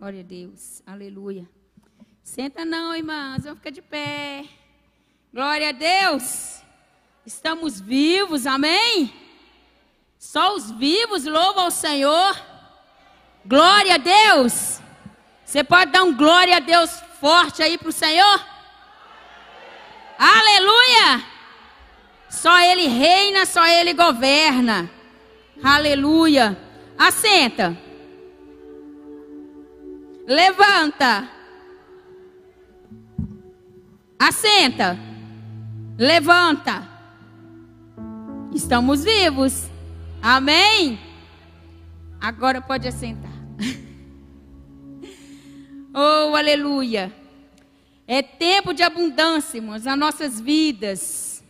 Glória a Deus. Aleluia. Senta não, irmãs. Vamos ficar de pé. Glória a Deus. Estamos vivos, amém? Só os vivos louvam ao Senhor. Glória a Deus. Você pode dar um glória a Deus forte aí para o Senhor? Aleluia! Só Ele reina, só Ele governa. Aleluia. Assenta. Levanta. Assenta. Levanta. Estamos vivos. Amém? Agora pode assentar. oh, aleluia. É tempo de abundância, irmãos, nas nossas vidas.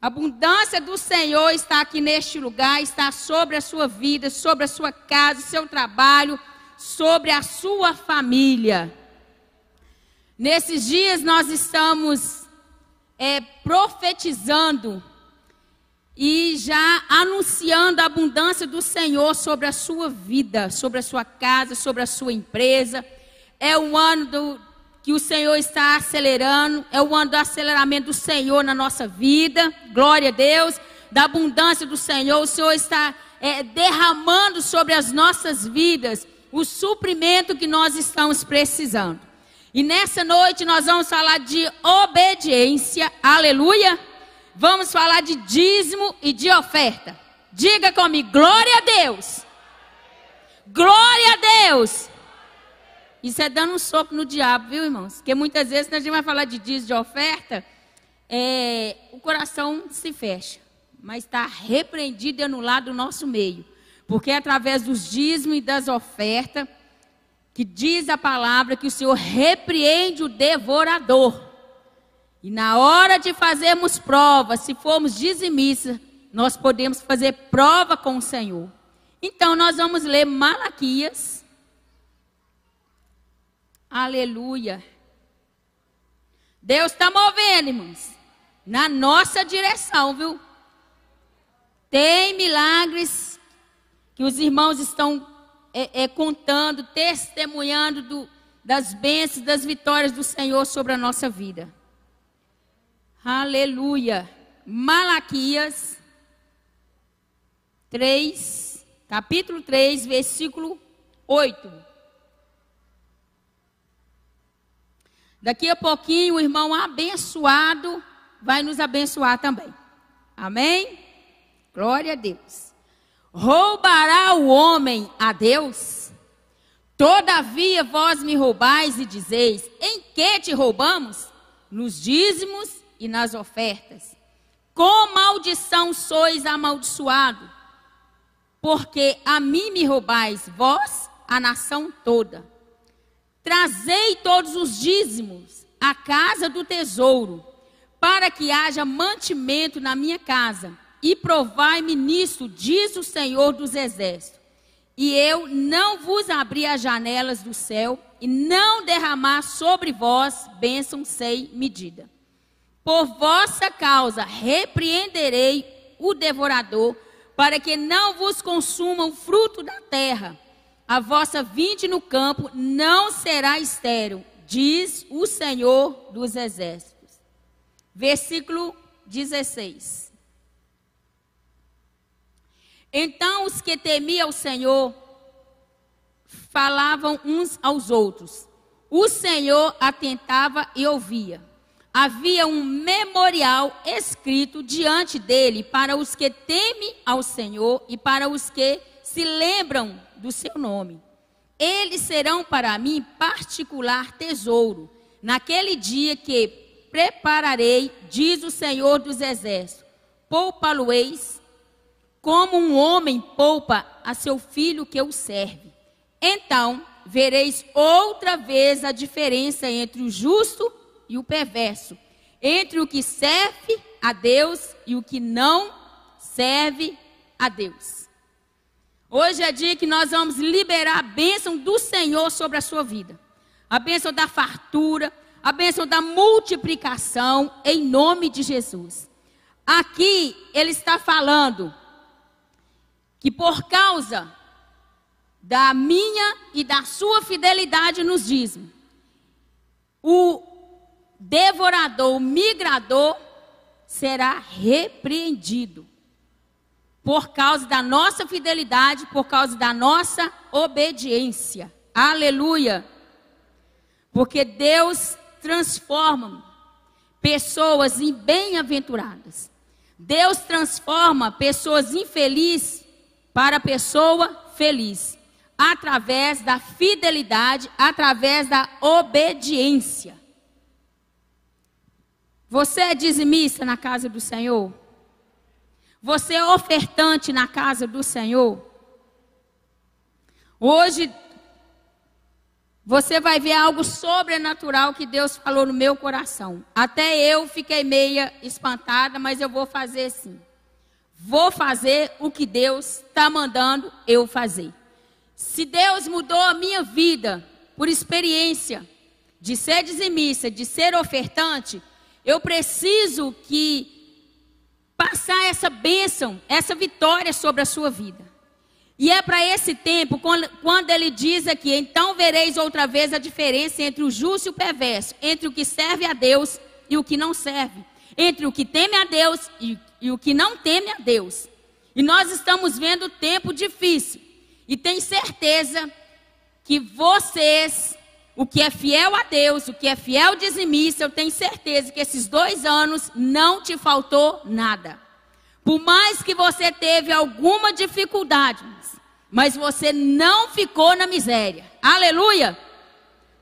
A abundância do Senhor está aqui neste lugar, está sobre a sua vida, sobre a sua casa, seu trabalho, sobre a sua família. Nesses dias nós estamos é, profetizando e já anunciando a abundância do Senhor sobre a sua vida, sobre a sua casa, sobre a sua empresa. É o ano do, que o Senhor está acelerando, é o ano do aceleramento do Senhor na nossa vida, glória a Deus, da abundância do Senhor, o Senhor está é, derramando sobre as nossas vidas o suprimento que nós estamos precisando. E nessa noite nós vamos falar de obediência, aleluia. Vamos falar de dízimo e de oferta. Diga comigo, glória a Deus. Glória a Deus. Isso é dando um soco no diabo, viu, irmãos? Porque muitas vezes, quando a gente vai falar de dízimo de oferta, é, o coração se fecha. Mas está repreendido e anulado do nosso meio. Porque é através dos dízimos e das ofertas, que diz a palavra que o Senhor repreende o devorador. E na hora de fazermos prova, se formos dizimistas, nós podemos fazer prova com o Senhor. Então, nós vamos ler Malaquias Aleluia. Deus está movendo, irmãos, na nossa direção, viu? Tem milagres que os irmãos estão é, é, contando, testemunhando do, das bênçãos, das vitórias do Senhor sobre a nossa vida. Aleluia. Malaquias 3, capítulo 3, versículo 8. Daqui a pouquinho o irmão abençoado vai nos abençoar também. Amém? Glória a Deus. Roubará o homem a Deus? Todavia vós me roubais e dizeis: Em que te roubamos? Nos dízimos e nas ofertas. Com maldição sois amaldiçoado, porque a mim me roubais, vós, a nação toda. Trazei todos os dízimos à casa do tesouro, para que haja mantimento na minha casa, e provai-me nisso, diz o Senhor dos Exércitos. E eu não vos abri as janelas do céu, e não derramar sobre vós bênção sem medida. Por vossa causa repreenderei o devorador, para que não vos consuma o fruto da terra a vossa vinde no campo não será estéril, diz o Senhor dos Exércitos. Versículo 16. Então os que temiam o Senhor falavam uns aos outros. O Senhor atentava e ouvia. Havia um memorial escrito diante dele para os que temem ao Senhor e para os que se lembram do seu nome. Eles serão para mim particular tesouro, naquele dia que prepararei, diz o Senhor dos Exércitos, poupa-lo-eis, como um homem poupa a seu filho que o serve. Então vereis outra vez a diferença entre o justo e o perverso, entre o que serve a Deus e o que não serve a Deus. Hoje é dia que nós vamos liberar a bênção do Senhor sobre a sua vida. A bênção da fartura, a bênção da multiplicação, em nome de Jesus. Aqui ele está falando que por causa da minha e da sua fidelidade nos dízimos, o devorador, o migrador, será repreendido por causa da nossa fidelidade, por causa da nossa obediência. Aleluia! Porque Deus transforma pessoas em bem-aventuradas. Deus transforma pessoas infelizes para pessoa feliz, através da fidelidade, através da obediência. Você é dizimista na casa do Senhor? Você é ofertante na casa do Senhor? Hoje você vai ver algo sobrenatural que Deus falou no meu coração. Até eu fiquei meia espantada, mas eu vou fazer sim. Vou fazer o que Deus está mandando eu fazer. Se Deus mudou a minha vida por experiência de ser dizimista, de ser ofertante, eu preciso que passar essa bênção, essa vitória sobre a sua vida. E é para esse tempo, quando ele diz aqui: então vereis outra vez a diferença entre o justo e o perverso, entre o que serve a Deus e o que não serve, entre o que teme a Deus e, e o que não teme a Deus. E nós estamos vendo tempo difícil, e tenho certeza que vocês, o que é fiel a Deus, o que é fiel dizimista, eu tenho certeza que esses dois anos não te faltou nada. Por mais que você teve alguma dificuldade, mas você não ficou na miséria. Aleluia!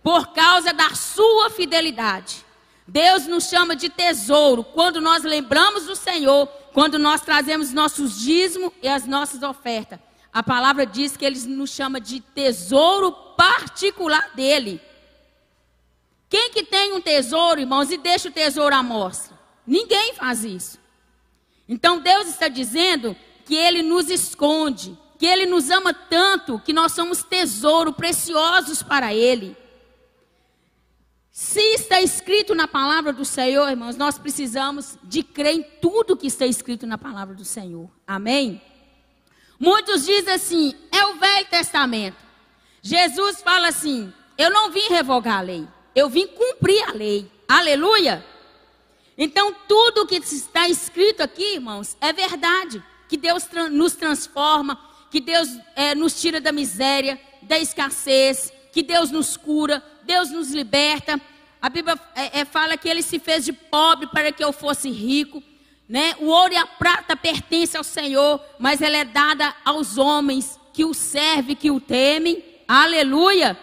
Por causa da sua fidelidade. Deus nos chama de tesouro quando nós lembramos do Senhor, quando nós trazemos nossos dízimos e as nossas ofertas. A palavra diz que ele nos chama de tesouro particular dele. Quem que tem um tesouro, irmãos, e deixa o tesouro à mostra? Ninguém faz isso. Então Deus está dizendo que Ele nos esconde, que Ele nos ama tanto, que nós somos tesouro preciosos para Ele. Se está escrito na palavra do Senhor, irmãos, nós precisamos de crer em tudo que está escrito na palavra do Senhor. Amém? Muitos dizem assim: é o Velho Testamento. Jesus fala assim: eu não vim revogar a lei, eu vim cumprir a lei. Aleluia! Então, tudo que está escrito aqui, irmãos, é verdade. Que Deus nos transforma, que Deus é, nos tira da miséria, da escassez, que Deus nos cura, Deus nos liberta. A Bíblia é, é, fala que ele se fez de pobre para que eu fosse rico. Né? O ouro e a prata pertencem ao Senhor, mas ela é dada aos homens que o servem, que o temem. Aleluia!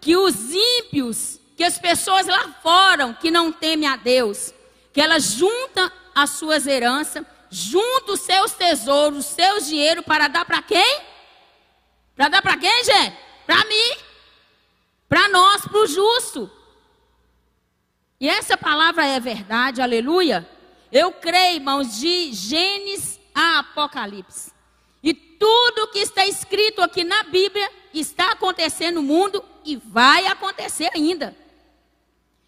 Que os ímpios, que as pessoas lá fora que não temem a Deus, que ela junta as suas heranças, junta os seus tesouros, os seus dinheiro para dar para quem? Para dar para quem, gente? Mim. Para o justo. E essa palavra é verdade, aleluia. Eu creio, irmãos, de Gênesis a Apocalipse. E tudo que está escrito aqui na Bíblia está acontecendo no mundo e vai acontecer ainda.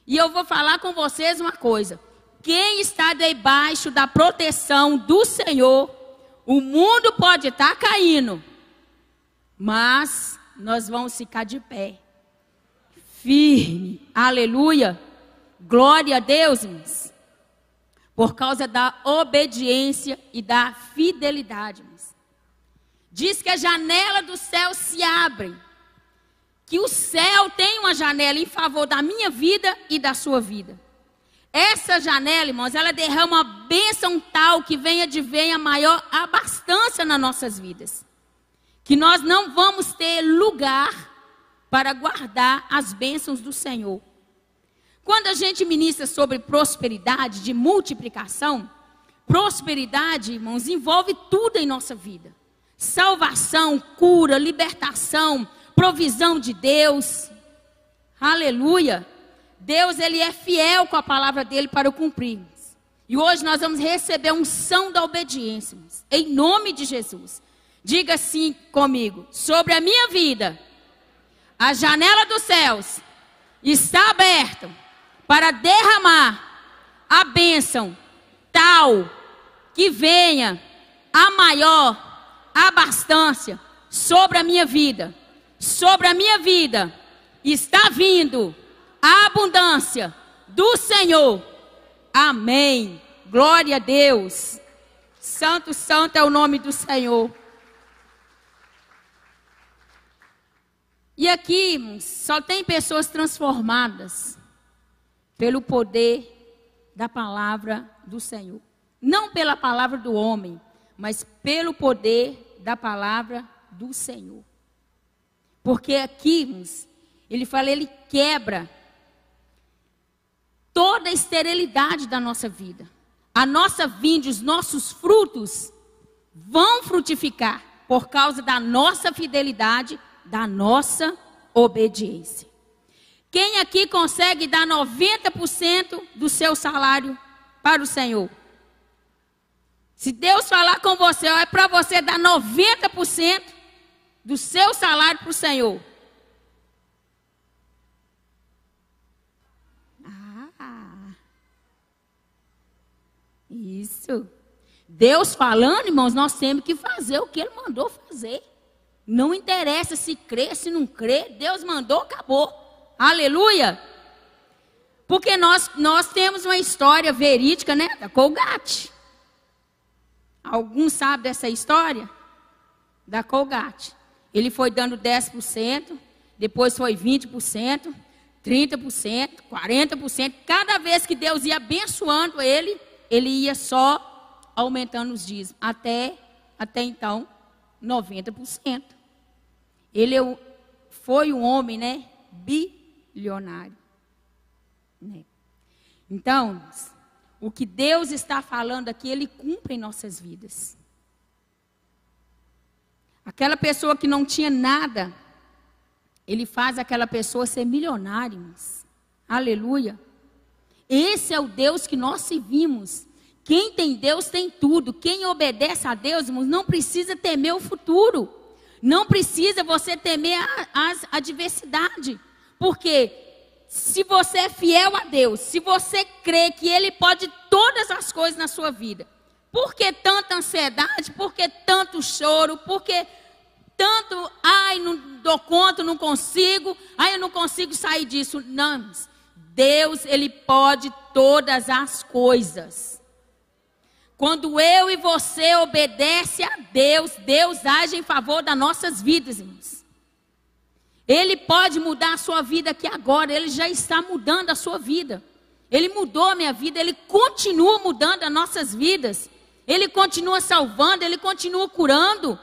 E eu vou falar com vocês uma coisa. Quem está debaixo da proteção do Senhor, o mundo pode estar caindo, mas nós vamos ficar de pé, firme, aleluia, glória a Deus, irmãos, por causa da obediência e da fidelidade. Irmãos. Diz que a janela do céu se abre, que o céu tem uma janela em favor da minha vida e da sua vida. Essa janela, irmãos, ela derrama uma bênção tal que venha de venha maior abastança nas nossas vidas. Que nós não vamos ter lugar para guardar as bênçãos do Senhor. Quando a gente ministra sobre prosperidade, de multiplicação, prosperidade, irmãos, envolve tudo em nossa vida: salvação, cura, libertação, provisão de Deus. Aleluia. Deus ele é fiel com a palavra dele para o cumprir. E hoje nós vamos receber um são da obediência, em nome de Jesus. Diga assim comigo: sobre a minha vida, a janela dos céus está aberta para derramar a bênção tal que venha a maior abastança sobre a minha vida, sobre a minha vida está vindo a abundância do Senhor. Amém. Glória a Deus. Santo, santo é o nome do Senhor. E aqui só tem pessoas transformadas pelo poder da palavra do Senhor. Não pela palavra do homem, mas pelo poder da palavra do Senhor. Porque aqui, ele fala, ele quebra toda a esterilidade da nossa vida. A nossa vinda, os nossos frutos vão frutificar por causa da nossa fidelidade, da nossa obediência. Quem aqui consegue dar 90% do seu salário para o Senhor? Se Deus falar com você, é para você dar 90% do seu salário para o Senhor. Ah, isso. Deus falando, irmãos, nós temos que fazer o que Ele mandou fazer. Não interessa se crê, se não crê, Deus mandou, acabou. Aleluia! Porque nós, nós temos uma história verídica, né? Da Colgate. Alguns sabem dessa história? Da Colgate. Ele foi dando 10%, depois foi 20%, 30%, 40%. Cada vez que Deus ia abençoando ele, ele ia só aumentando os dízimos. Até, até então, 90%. Ele é foi um homem, né? Bilionário. Né? Então, o que Deus está falando aqui, Ele cumpre em nossas vidas. Aquela pessoa que não tinha nada, Ele faz aquela pessoa ser milionária. Aleluia. Esse é o Deus que nós servimos. Quem tem Deus tem tudo. Quem obedece a Deus, irmãos, não precisa temer o futuro. Não precisa você temer a, a adversidade. Porque se você é fiel a Deus, se você crê que Ele pode todas as coisas na sua vida, por que tanta ansiedade? Por que tanto choro? Por que tanto, ai, não dou conta, não consigo, ai, eu não consigo sair disso? Não, Deus, Ele pode todas as coisas. Quando eu e você obedece a Deus, Deus age em favor das nossas vidas, irmãos. Ele pode mudar a sua vida aqui agora, ele já está mudando a sua vida. Ele mudou a minha vida, ele continua mudando as nossas vidas. Ele continua salvando, ele continua curando.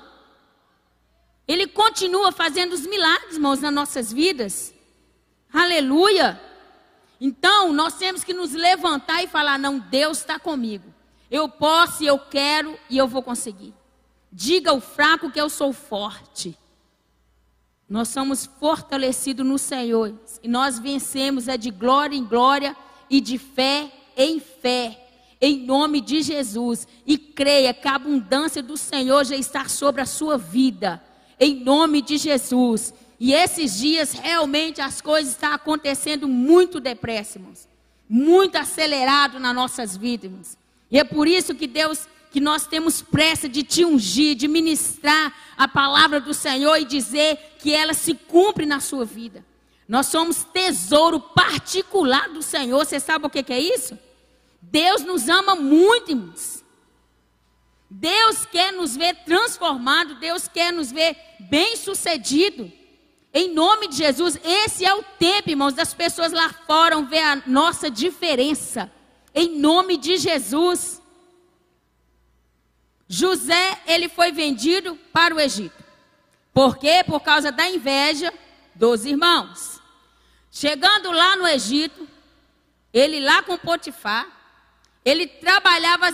Ele continua fazendo os milagres, irmãos, nas nossas vidas. Aleluia. Então, nós temos que nos levantar e falar: não, Deus está comigo. Eu posso, eu quero e eu vou conseguir. Diga ao fraco que eu sou forte. Nós somos fortalecidos no Senhor. E nós vencemos é de glória em glória e de fé em fé. Em nome de Jesus. E creia que a abundância do Senhor já está sobre a sua vida. Em nome de Jesus. E esses dias realmente as coisas estão acontecendo muito depressa, irmãos. Muito acelerado nas nossas vidas. E é por isso que Deus, que nós temos pressa de te ungir, de ministrar a palavra do Senhor e dizer que ela se cumpre na sua vida. Nós somos tesouro particular do Senhor. Você sabe o que, é isso? Deus nos ama muito, irmãos. Deus quer nos ver transformado, Deus quer nos ver bem-sucedido. Em nome de Jesus, esse é o tempo, irmãos, das pessoas lá fora ver a nossa diferença em nome de Jesus. José, ele foi vendido para o Egito. Por quê? Por causa da inveja dos irmãos. Chegando lá no Egito, ele lá com Potifar, ele trabalhava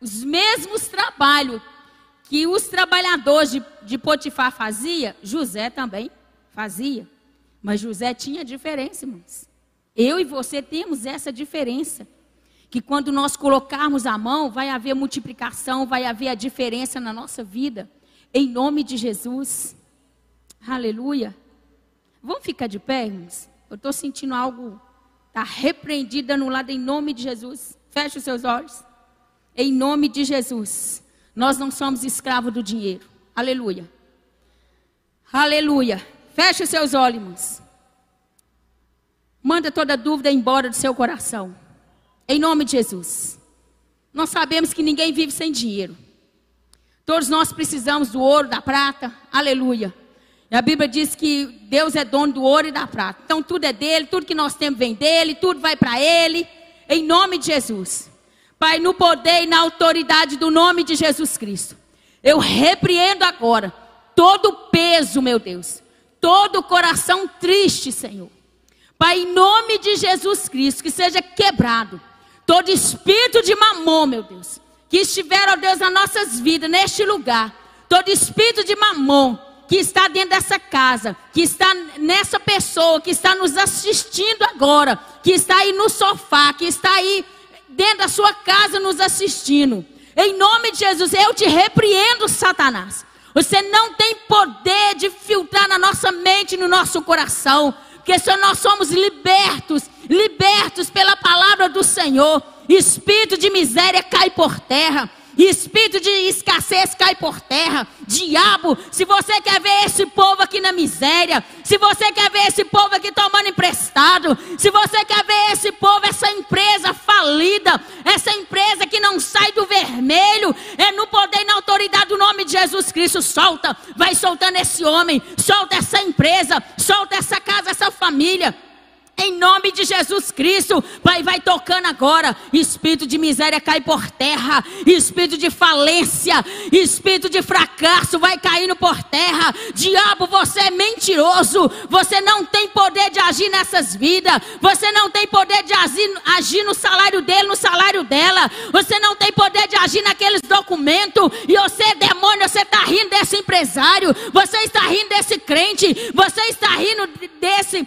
os mesmos trabalhos que os trabalhadores de, de Potifar fazia, José também fazia. Mas José tinha diferença, irmãos. Eu e você temos essa diferença que quando nós colocarmos a mão, vai haver multiplicação, vai haver a diferença na nossa vida. Em nome de Jesus. Aleluia. Vamos ficar de pé, irmãos? Eu estou sentindo algo. Está repreendido no lado em nome de Jesus. Feche os seus olhos. Em nome de Jesus. Nós não somos escravos do dinheiro. Aleluia. Aleluia. Feche os seus olhos. Manda toda dúvida embora do seu coração. Em nome de Jesus. Nós sabemos que ninguém vive sem dinheiro. Todos nós precisamos do ouro, da prata. Aleluia. E a Bíblia diz que Deus é dono do ouro e da prata. Então tudo é dele, tudo que nós temos vem dele, tudo vai para ele. Em nome de Jesus. Pai, no poder e na autoridade do nome de Jesus Cristo. Eu repreendo agora todo o peso, meu Deus. Todo o coração triste, Senhor. Pai, em nome de Jesus Cristo, que seja quebrado todo espírito de mamon, meu Deus, que estiver, ó Deus, nas nossas vidas, neste lugar, todo espírito de mamon que está dentro dessa casa, que está nessa pessoa, que está nos assistindo agora, que está aí no sofá, que está aí dentro da sua casa nos assistindo. Em nome de Jesus, eu te repreendo, Satanás. Você não tem poder de filtrar na nossa mente, no nosso coração porque nós somos libertos, libertos pela palavra do Senhor, espírito de miséria cai por terra. Espírito de escassez cai por terra. Diabo, se você quer ver esse povo aqui na miséria, se você quer ver esse povo aqui tomando emprestado, se você quer ver esse povo, essa empresa falida, essa empresa que não sai do vermelho, é no poder e na autoridade do nome de Jesus Cristo. Solta, vai soltando esse homem, solta essa empresa, solta essa casa, essa família. Em nome de Jesus Cristo, Pai, vai tocando agora. Espírito de miséria cai por terra. Espírito de falência, espírito de fracasso vai caindo por terra. Diabo, você é mentiroso. Você não tem poder de agir nessas vidas. Você não tem poder de agir, agir no salário dele, no salário dela. Você não tem poder de agir naqueles documentos. E você, demônio, você está rindo desse empresário. Você está rindo desse crente. Você está rindo desse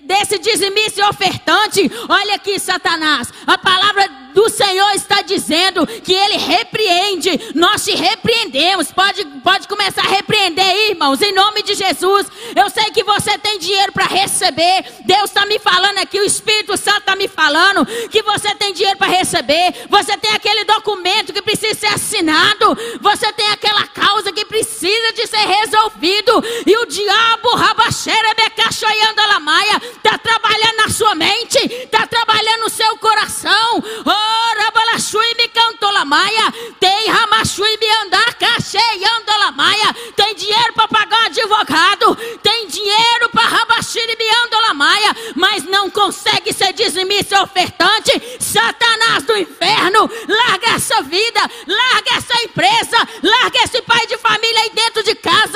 desse dizimista e ofertante. Olha aqui, Satanás. A palavra do Senhor está dizendo que ele repreende. Nós te repreendemos. Pode, pode começar a repreender, irmãos, em nome de Jesus. Eu sei que você tem dinheiro para receber. Deus está me falando aqui, o Espírito Santo está me falando que você tem dinheiro para receber. Você tem aquele documento que precisa ser assinado. Você tem aquela causa que precisa de ser resolvido. E o diabo, rabaxeira, becachoiando a lamaia, está trabalhando na sua mente, está trabalhando no seu coração. Oh, Rabalashui me cantou lamaia. Tem Ramashui me andar cachei andolamaia. Tem dinheiro para pagar advogado. Tem dinheiro para Rabashiri me andolamaia. Mas não consegue ser dizimista ofertante. Satanás do inferno. Larga essa vida. Larga essa empresa. Larga esse pai de família aí dentro de casa.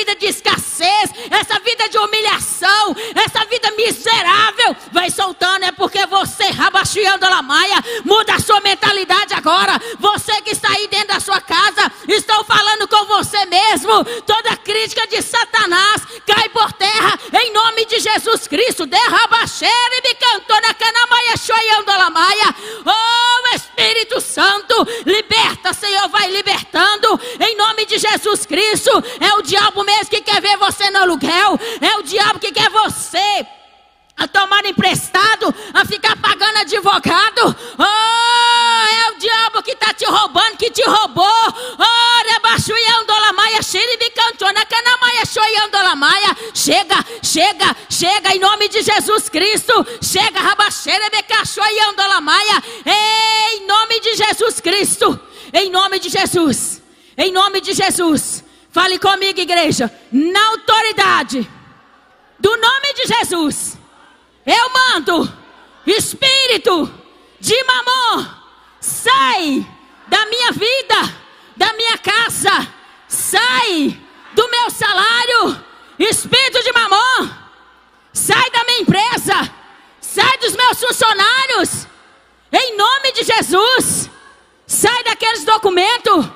Vida de escassez. Essa vida de humilhação. Essa vida miserável. Vai soltando. É porque você, Rabashiando Lamaia, Muda a sua mentalidade agora. Você que está aí dentro da sua casa, estou falando com você mesmo. Toda crítica de Satanás cai por terra em nome de Jesus Cristo. Derraba cheira e me cantou na canamaia, choiando a maia. Oh Espírito Santo, liberta, Senhor, vai libertando em nome de Jesus Cristo. É o diabo mesmo que quer ver você no aluguel. É o diabo que quer você a tomar emprestado, a ficar pagando advogado. Oh, é o diabo que está te roubando, que te roubou. Oh, rebaixuiandolamaia, xiribicantona, canamaia, xoiandolamaia. Chega, chega, chega, em nome de Jesus Cristo. Chega, rabaxerebecachoiandolamaia. Em nome de Jesus Cristo. Em nome de Jesus. Em nome de Jesus. Fale comigo, igreja. Na autoridade do nome de Jesus eu mando, espírito de mamon, sai da minha vida, da minha casa, sai do meu salário, espírito de mamon, sai da minha empresa, sai dos meus funcionários, em nome de Jesus, sai daqueles documentos,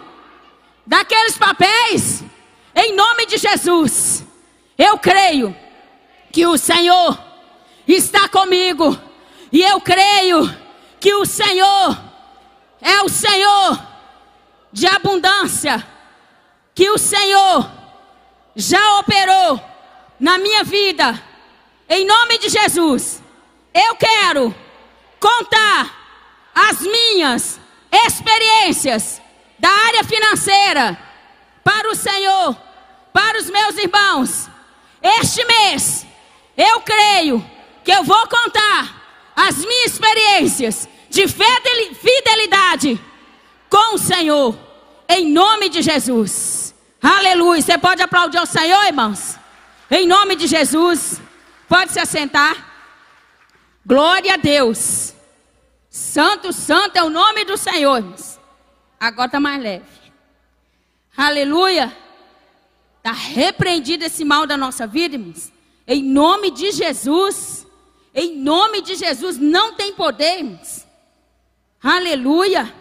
daqueles papéis, em nome de Jesus. Eu creio que o Senhor está comigo. E eu creio que o Senhor é o Senhor de abundância, que o Senhor já operou na minha vida. Em nome de Jesus, eu quero contar as minhas experiências da área financeira para o Senhor para os meus irmãos, este mês, eu creio que eu vou contar as minhas experiências de fidelidade com o Senhor, em nome de Jesus. Aleluia. Você pode aplaudir ao Senhor, irmãos? Em nome de Jesus. Pode se assentar. Glória a Deus. Santo, santo é o nome do Senhor. Irmãos. Agora está mais leve. Aleluia. Está repreendido esse mal da nossa vida, irmãos. Em nome de Jesus. Em nome de Jesus. Não tem poder, irmãos. Aleluia.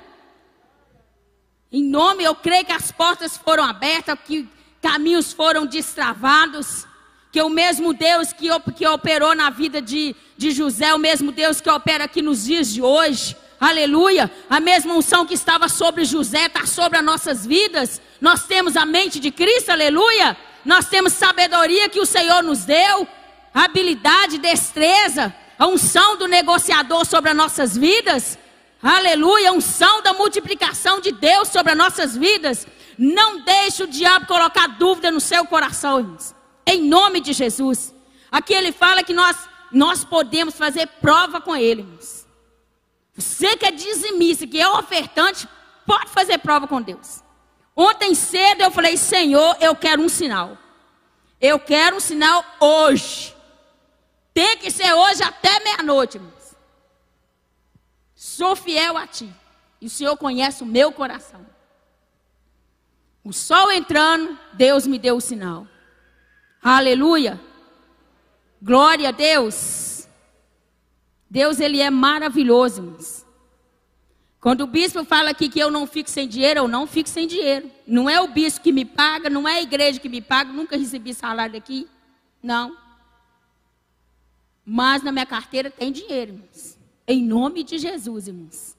Em nome, eu creio que as portas foram abertas, que caminhos foram destravados. Que o mesmo Deus que, que operou na vida de, de José, o mesmo Deus que opera aqui nos dias de hoje. Aleluia. A mesma unção que estava sobre José está sobre as nossas vidas. Nós temos a mente de Cristo, aleluia. Nós temos sabedoria que o Senhor nos deu, habilidade, destreza, a unção do negociador sobre as nossas vidas. Aleluia, a unção da multiplicação de Deus sobre as nossas vidas. Não deixe o diabo colocar dúvida no seu coração, irmãos. Em nome de Jesus. Aqui ele fala que nós, nós podemos fazer prova com ele, irmãos. Você que é dizimista, que é ofertante, pode fazer prova com Deus. Ontem cedo eu falei, Senhor, eu quero um sinal. Eu quero um sinal hoje. Tem que ser hoje até meia-noite, irmãos. Sou fiel a ti. E o Senhor conhece o meu coração. O sol entrando, Deus me deu o sinal. Aleluia. Glória a Deus. Deus, Ele é maravilhoso, irmãos. Quando o bispo fala aqui que eu não fico sem dinheiro, eu não fico sem dinheiro. Não é o bispo que me paga, não é a igreja que me paga, nunca recebi salário daqui. Não. Mas na minha carteira tem dinheiro, irmãos. Em nome de Jesus, irmãos.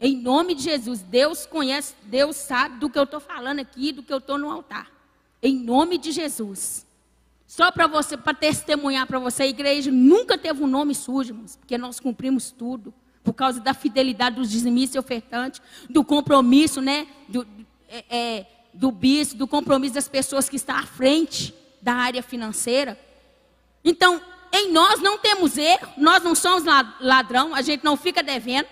Em nome de Jesus. Deus conhece, Deus sabe do que eu estou falando aqui, do que eu estou no altar. Em nome de Jesus. Só para você, para testemunhar para você, a igreja nunca teve um nome sujo, irmãos, porque nós cumprimos tudo por causa da fidelidade dos dizimistas e ofertantes, do compromisso, né, do, é, é, do bispo, do compromisso das pessoas que estão à frente da área financeira. Então, em nós não temos erro, nós não somos ladrão, a gente não fica devendo.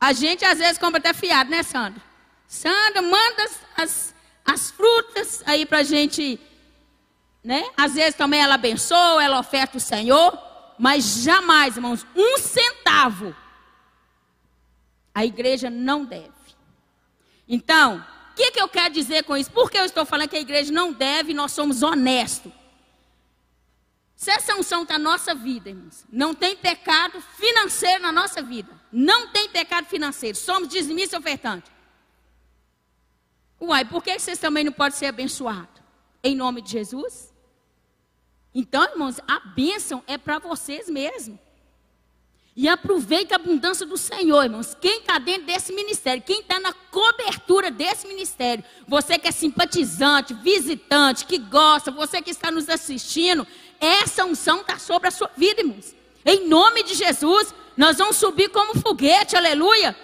A gente às vezes compra até fiado, né, Sandra? Sandra, manda as, as frutas aí para a gente, né? Às vezes também ela abençoa, ela oferta o Senhor. Mas jamais, irmãos, um centavo a igreja não deve. Então, o que, que eu quero dizer com isso? Por que eu estou falando que a igreja não deve nós somos honestos? Se essa unção está na nossa vida, irmãos, não tem pecado financeiro na nossa vida. Não tem pecado financeiro. Somos dizimistas ofertantes. Uai, por que vocês também não podem ser abençoados? Em nome de Jesus? Então, irmãos, a bênção é para vocês mesmos. E aproveite a abundância do Senhor, irmãos. Quem está dentro desse ministério, quem está na cobertura desse ministério, você que é simpatizante, visitante, que gosta, você que está nos assistindo, essa unção está sobre a sua vida, irmãos. Em nome de Jesus, nós vamos subir como foguete, aleluia.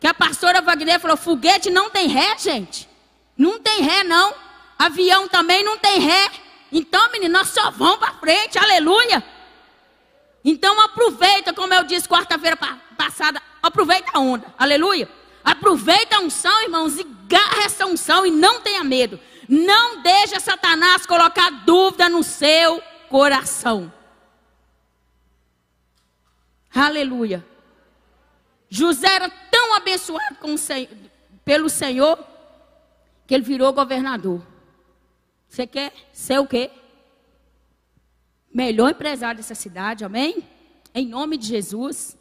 Que a pastora Wagner falou: foguete não tem ré, gente. Não tem ré, não. Avião também não tem ré. Então, menino, nós só vamos para frente, aleluia. Então aproveita, como eu disse quarta-feira passada, aproveita a onda, aleluia. Aproveita a unção, irmãos, e garra essa unção e não tenha medo. Não deixe Satanás colocar dúvida no seu coração. Aleluia. José era tão abençoado pelo Senhor que ele virou governador. Você quer ser o quê? Melhor empresário dessa cidade, amém? Em nome de Jesus.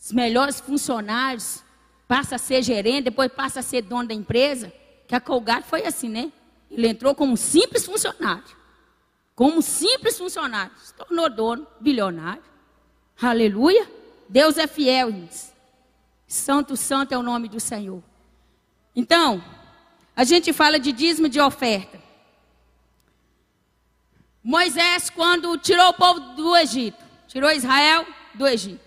Os melhores funcionários, passa a ser gerente, depois passa a ser dono da empresa. Que a Colgate foi assim, né? Ele entrou como um simples funcionário. Como simples funcionário. Se tornou dono, bilionário. Aleluia. Deus é fiel, irmãos. Santo, santo é o nome do Senhor. Então, a gente fala de dízimo de oferta. Moisés, quando tirou o povo do Egito, tirou Israel do Egito,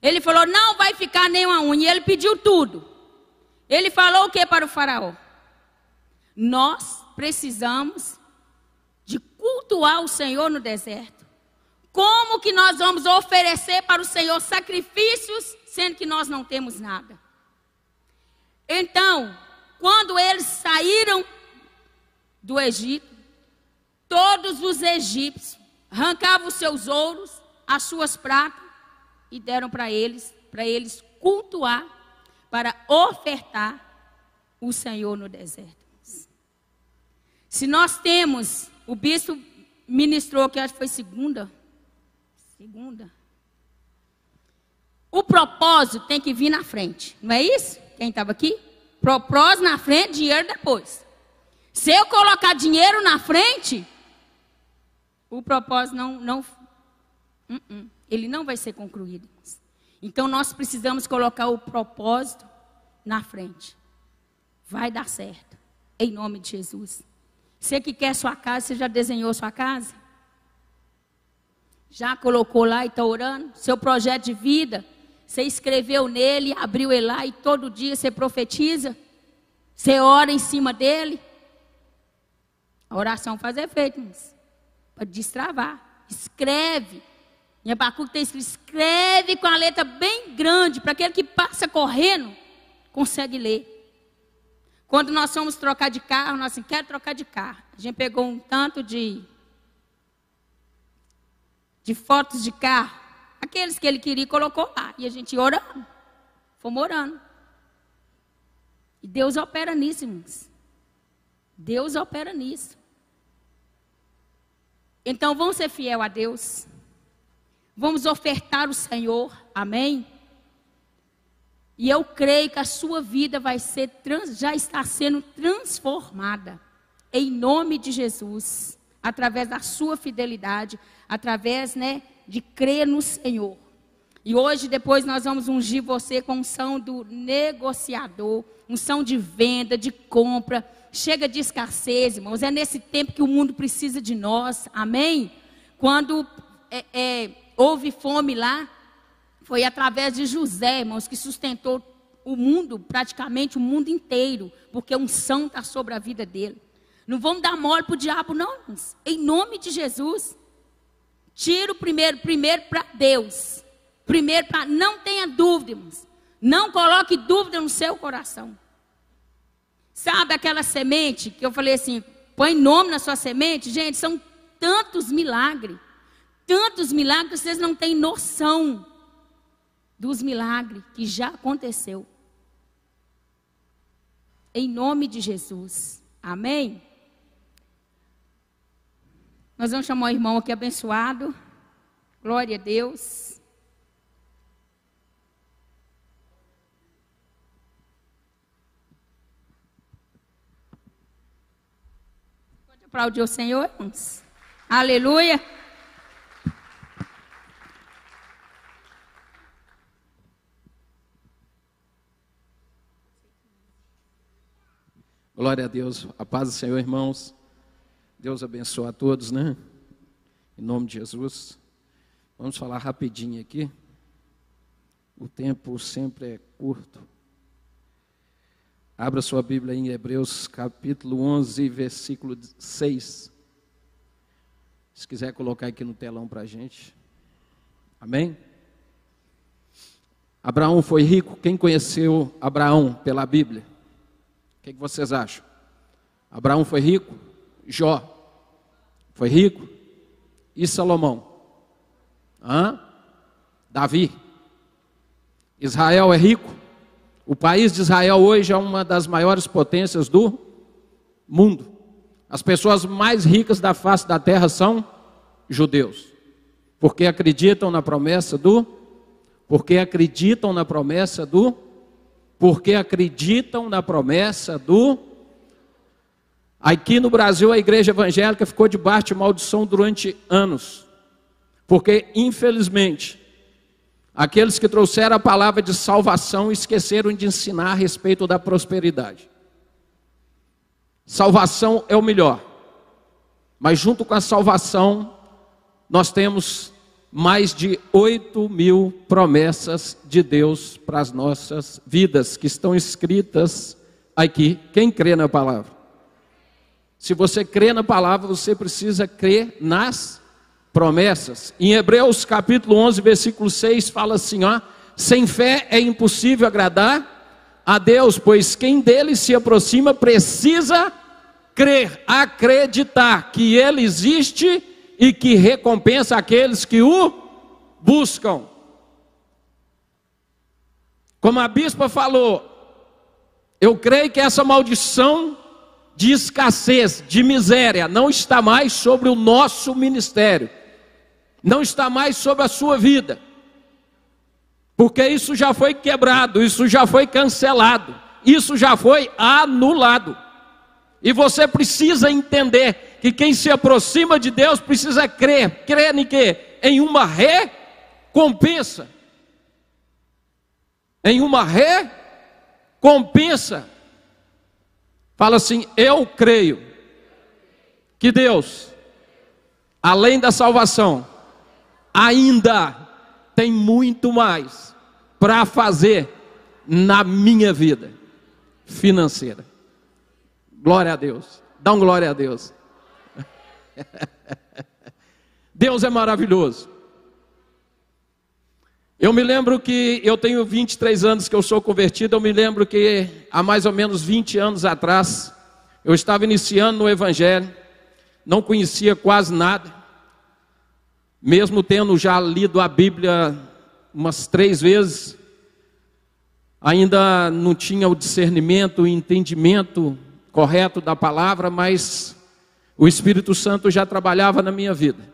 ele falou: não vai ficar nenhuma unha. E ele pediu tudo. Ele falou o que para o Faraó? Nós precisamos cultuar o Senhor no deserto. Como que nós vamos oferecer para o Senhor sacrifícios, sendo que nós não temos nada? Então, quando eles saíram do Egito, todos os egípcios arrancavam os seus ouros, as suas pratas e deram para eles, para eles cultuar, para ofertar o Senhor no deserto. Se nós temos, o bispo ministrou, que acho que foi segunda, segunda. O propósito tem que vir na frente, não é isso? Quem estava aqui? Propósito na frente, dinheiro depois. Se eu colocar dinheiro na frente, o propósito não, não, uh -uh, ele não vai ser concluído. Então nós precisamos colocar o propósito na frente. Vai dar certo, em nome de Jesus. Você que quer sua casa, você já desenhou sua casa? Já colocou lá e está orando? Seu projeto de vida, você escreveu nele, abriu ele lá e todo dia você profetiza? Você ora em cima dele? A oração faz efeito, mas para destravar. Escreve. Em Abacuque tem escrito, escreve com a letra bem grande, para aquele que passa correndo, consegue ler. Quando nós fomos trocar de carro, nós assim, quero trocar de carro. A gente pegou um tanto de, de fotos de carro, aqueles que ele queria colocou lá. E a gente orando. Fomos orando. E Deus opera nisso, irmãos. Deus opera nisso. Então vamos ser fiel a Deus. Vamos ofertar o Senhor. Amém? E eu creio que a sua vida vai ser já está sendo transformada em nome de Jesus, através da sua fidelidade, através, né, de crer no Senhor. E hoje depois nós vamos ungir você com unção do negociador, unção de venda, de compra. Chega de escassez, irmãos. É nesse tempo que o mundo precisa de nós. Amém? Quando é, é, houve fome lá, foi através de José, irmãos, que sustentou o mundo, praticamente o mundo inteiro, porque unção está sobre a vida dele. Não vamos dar mole para o diabo, não, irmãos. Em nome de Jesus. Tira o primeiro, primeiro para Deus. Primeiro para. Não tenha dúvida, irmãos. Não coloque dúvida no seu coração. Sabe aquela semente que eu falei assim, põe nome na sua semente? Gente, são tantos milagres. Tantos milagres, vocês não têm noção dos milagres que já aconteceu. Em nome de Jesus. Amém? Nós vamos chamar o irmão aqui abençoado. Glória a Deus. Pode aplaudir o Senhor. Aleluia. Glória a Deus, a paz do Senhor, irmãos. Deus abençoe a todos, né? Em nome de Jesus. Vamos falar rapidinho aqui. O tempo sempre é curto. Abra sua Bíblia em Hebreus capítulo 11, versículo 6. Se quiser colocar aqui no telão para a gente. Amém? Abraão foi rico. Quem conheceu Abraão pela Bíblia? Que, que vocês acham? Abraão foi rico? Jó foi rico? E Salomão? Hã? Davi? Israel é rico? O país de Israel hoje é uma das maiores potências do mundo. As pessoas mais ricas da face da terra são judeus, porque acreditam na promessa do porque acreditam na promessa do porque acreditam na promessa do. Aqui no Brasil, a igreja evangélica ficou debaixo de maldição durante anos, porque, infelizmente, aqueles que trouxeram a palavra de salvação esqueceram de ensinar a respeito da prosperidade. Salvação é o melhor, mas junto com a salvação, nós temos mais de 8 mil promessas de Deus para as nossas vidas, que estão escritas aqui. Quem crê na palavra? Se você crê na palavra, você precisa crer nas promessas. Em Hebreus capítulo 11, versículo 6 fala assim, ó: Sem fé é impossível agradar a Deus, pois quem dele se aproxima precisa crer, acreditar que ele existe e que recompensa aqueles que o buscam. Como a bispa falou, eu creio que essa maldição de escassez, de miséria, não está mais sobre o nosso ministério, não está mais sobre a sua vida, porque isso já foi quebrado, isso já foi cancelado, isso já foi anulado. E você precisa entender que quem se aproxima de Deus precisa crer, crer em quê? Em uma recompensa. Em uma recompensa. Fala assim: Eu creio que Deus, além da salvação, ainda tem muito mais para fazer na minha vida financeira. Glória a Deus. Dá um glória a Deus. Deus é maravilhoso. Eu me lembro que eu tenho 23 anos que eu sou convertido, eu me lembro que há mais ou menos 20 anos atrás, eu estava iniciando no Evangelho, não conhecia quase nada, mesmo tendo já lido a Bíblia umas três vezes, ainda não tinha o discernimento, o entendimento correto da palavra, mas o Espírito Santo já trabalhava na minha vida.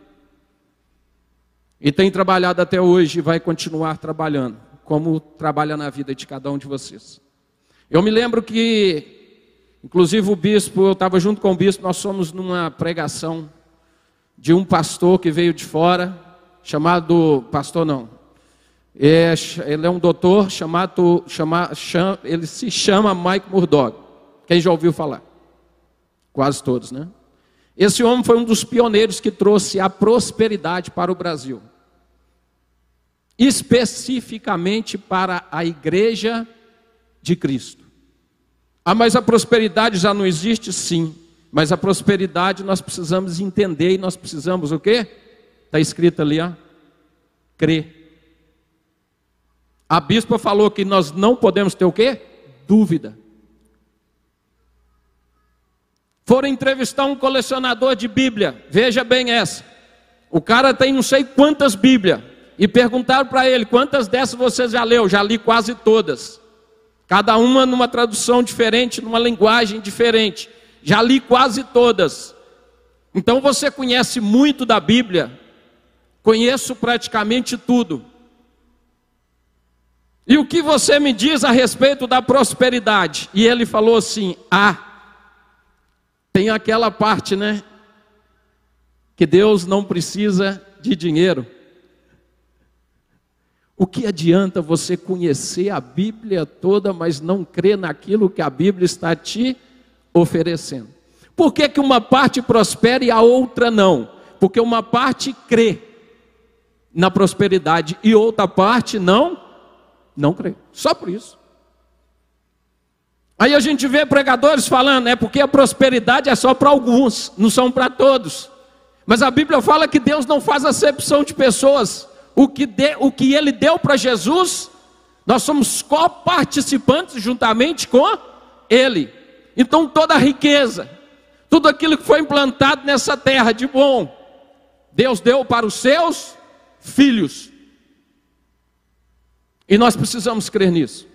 E tem trabalhado até hoje e vai continuar trabalhando, como trabalha na vida de cada um de vocês. Eu me lembro que, inclusive o bispo, eu estava junto com o bispo, nós somos numa pregação de um pastor que veio de fora, chamado, pastor não, é, ele é um doutor chamado, chama, chama, ele se chama Mike Murdoch. Quem já ouviu falar? Quase todos, né? Esse homem foi um dos pioneiros que trouxe a prosperidade para o Brasil. Especificamente para a igreja de Cristo. Ah, mas a prosperidade já não existe? Sim. Mas a prosperidade nós precisamos entender e nós precisamos o quê? Está escrito ali, ó. Crer. A bispa falou que nós não podemos ter o quê? Dúvida. Foram entrevistar um colecionador de Bíblia, veja bem essa. O cara tem não sei quantas Bíblias. E perguntaram para ele: quantas dessas você já leu? Já li quase todas. Cada uma numa tradução diferente, numa linguagem diferente. Já li quase todas. Então você conhece muito da Bíblia. Conheço praticamente tudo. E o que você me diz a respeito da prosperidade? E ele falou assim: Ah, tem aquela parte, né? Que Deus não precisa de dinheiro. O que adianta você conhecer a Bíblia toda, mas não crer naquilo que a Bíblia está te oferecendo? Por que, que uma parte prospera e a outra não? Porque uma parte crê na prosperidade e outra parte não, não crê. Só por isso. Aí a gente vê pregadores falando, é porque a prosperidade é só para alguns, não são para todos. Mas a Bíblia fala que Deus não faz acepção de pessoas. O que, de, o que Ele deu para Jesus, nós somos coparticipantes juntamente com Ele. Então toda a riqueza, tudo aquilo que foi implantado nessa terra de bom, Deus deu para os seus filhos. E nós precisamos crer nisso.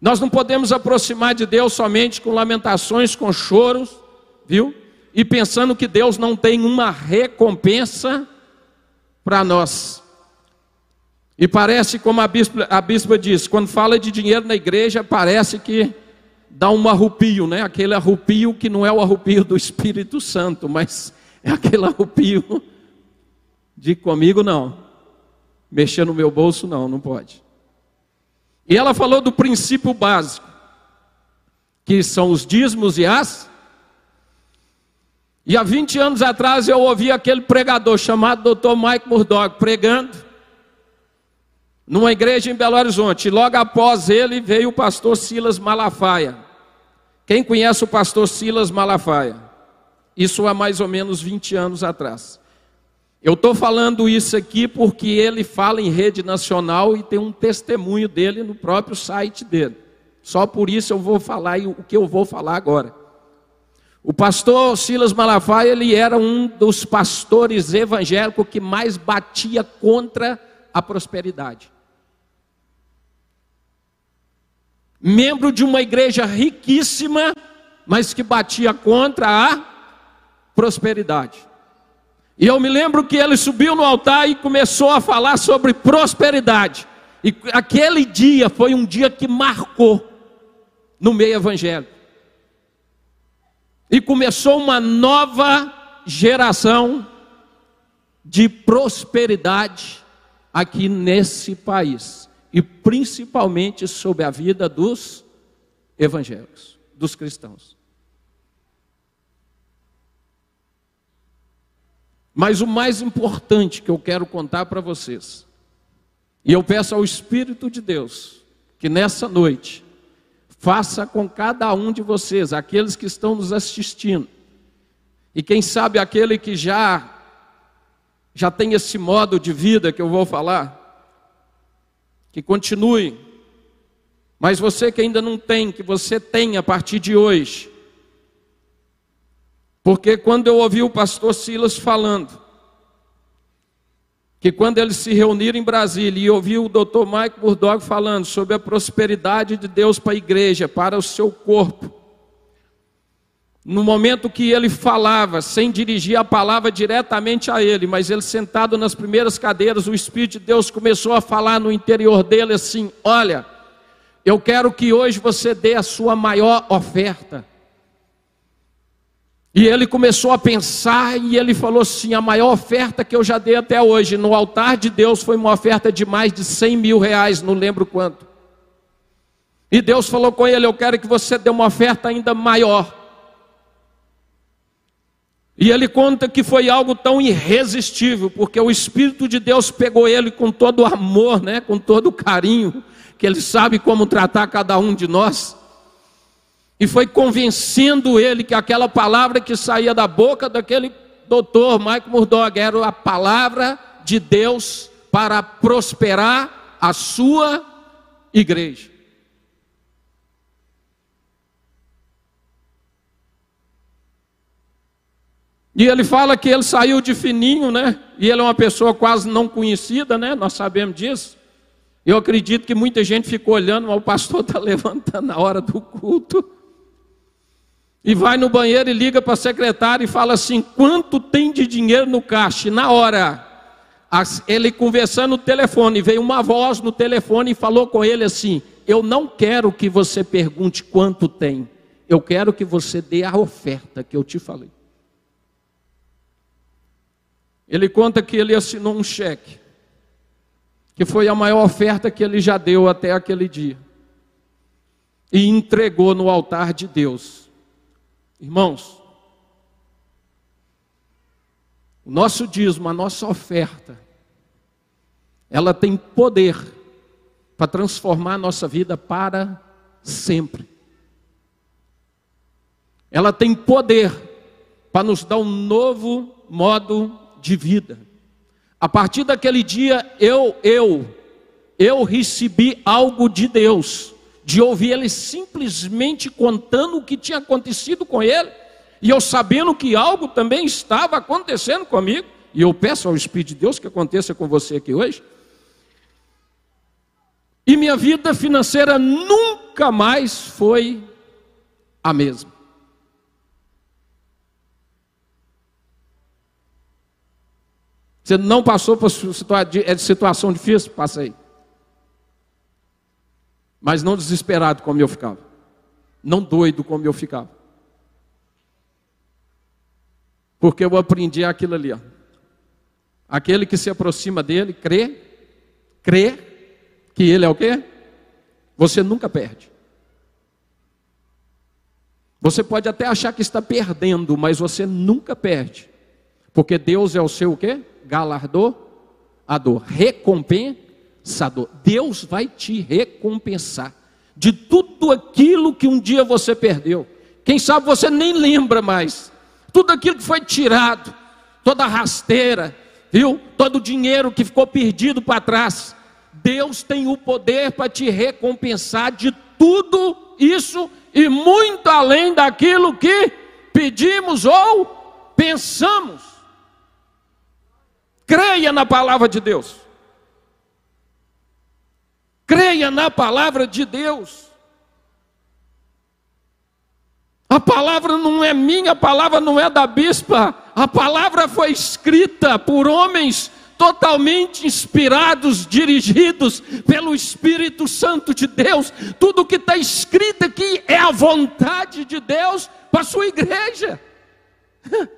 Nós não podemos aproximar de Deus somente com lamentações, com choros, viu? E pensando que Deus não tem uma recompensa para nós. E parece, como a bispa, a bispa diz, quando fala de dinheiro na igreja, parece que dá um arrupio, né? Aquele arrupio que não é o arrupio do Espírito Santo, mas é aquele arrupio de comigo não. Mexer no meu bolso não, não pode. E ela falou do princípio básico, que são os dízimos e as. E há 20 anos atrás eu ouvi aquele pregador chamado Dr. Mike Murdoch pregando numa igreja em Belo Horizonte. E logo após ele veio o pastor Silas Malafaia. Quem conhece o pastor Silas Malafaia? Isso há mais ou menos 20 anos atrás. Eu estou falando isso aqui porque ele fala em rede nacional e tem um testemunho dele no próprio site dele. Só por isso eu vou falar o que eu vou falar agora. O pastor Silas Malafaia, ele era um dos pastores evangélicos que mais batia contra a prosperidade. Membro de uma igreja riquíssima, mas que batia contra a prosperidade. E eu me lembro que ele subiu no altar e começou a falar sobre prosperidade. E aquele dia foi um dia que marcou no meio evangélico. E começou uma nova geração de prosperidade aqui nesse país. E principalmente sobre a vida dos evangélicos, dos cristãos. Mas o mais importante que eu quero contar para vocês, e eu peço ao Espírito de Deus que nessa noite Faça com cada um de vocês, aqueles que estão nos assistindo. E quem sabe aquele que já já tem esse modo de vida que eu vou falar, que continue. Mas você que ainda não tem, que você tenha a partir de hoje. Porque quando eu ouvi o pastor Silas falando, que quando eles se reuniram em Brasília e ouviu o Dr. Mike Murdock falando sobre a prosperidade de Deus para a igreja, para o seu corpo, no momento que ele falava, sem dirigir a palavra diretamente a ele, mas ele sentado nas primeiras cadeiras, o Espírito de Deus começou a falar no interior dele assim: Olha, eu quero que hoje você dê a sua maior oferta. E ele começou a pensar e ele falou assim: a maior oferta que eu já dei até hoje no altar de Deus foi uma oferta de mais de 100 mil reais, não lembro quanto. E Deus falou com ele: Eu quero que você dê uma oferta ainda maior. E ele conta que foi algo tão irresistível, porque o Espírito de Deus pegou ele com todo o amor, né, com todo o carinho, que ele sabe como tratar cada um de nós. E foi convencendo ele que aquela palavra que saía da boca daquele doutor Michael Murdoch era a palavra de Deus para prosperar a sua igreja. E ele fala que ele saiu de fininho, né? E ele é uma pessoa quase não conhecida, né? Nós sabemos disso. Eu acredito que muita gente ficou olhando, mas o pastor está levantando na hora do culto e vai no banheiro e liga para a secretária e fala assim: quanto tem de dinheiro no caixa? E na hora, ele conversando no telefone, veio uma voz no telefone e falou com ele assim: Eu não quero que você pergunte quanto tem, eu quero que você dê a oferta que eu te falei. Ele conta que ele assinou um cheque, que foi a maior oferta que ele já deu até aquele dia, e entregou no altar de Deus. Irmãos, o nosso dízimo, a nossa oferta, ela tem poder para transformar a nossa vida para sempre. Ela tem poder para nos dar um novo modo de vida. A partir daquele dia, eu, eu, eu recebi algo de Deus de ouvir ele simplesmente contando o que tinha acontecido com ele, e eu sabendo que algo também estava acontecendo comigo, e eu peço ao Espírito de Deus que aconteça com você aqui hoje. E minha vida financeira nunca mais foi a mesma. Você não passou por é situação difícil? Passa aí mas não desesperado como eu ficava, não doido como eu ficava. Porque eu aprendi aquilo ali, ó. Aquele que se aproxima dele, crê, crê que ele é o quê? Você nunca perde. Você pode até achar que está perdendo, mas você nunca perde. Porque Deus é o seu o quê? Galardoador, recompensa recompensador. Deus vai te recompensar de tudo aquilo que um dia você perdeu. Quem sabe você nem lembra mais. Tudo aquilo que foi tirado, toda a rasteira, viu? Todo o dinheiro que ficou perdido para trás. Deus tem o poder para te recompensar de tudo isso e muito além daquilo que pedimos ou pensamos. Creia na palavra de Deus. Creia na palavra de Deus. A palavra não é minha, a palavra não é da bispa, a palavra foi escrita por homens totalmente inspirados, dirigidos pelo Espírito Santo de Deus. Tudo que está escrito aqui é a vontade de Deus para a sua igreja.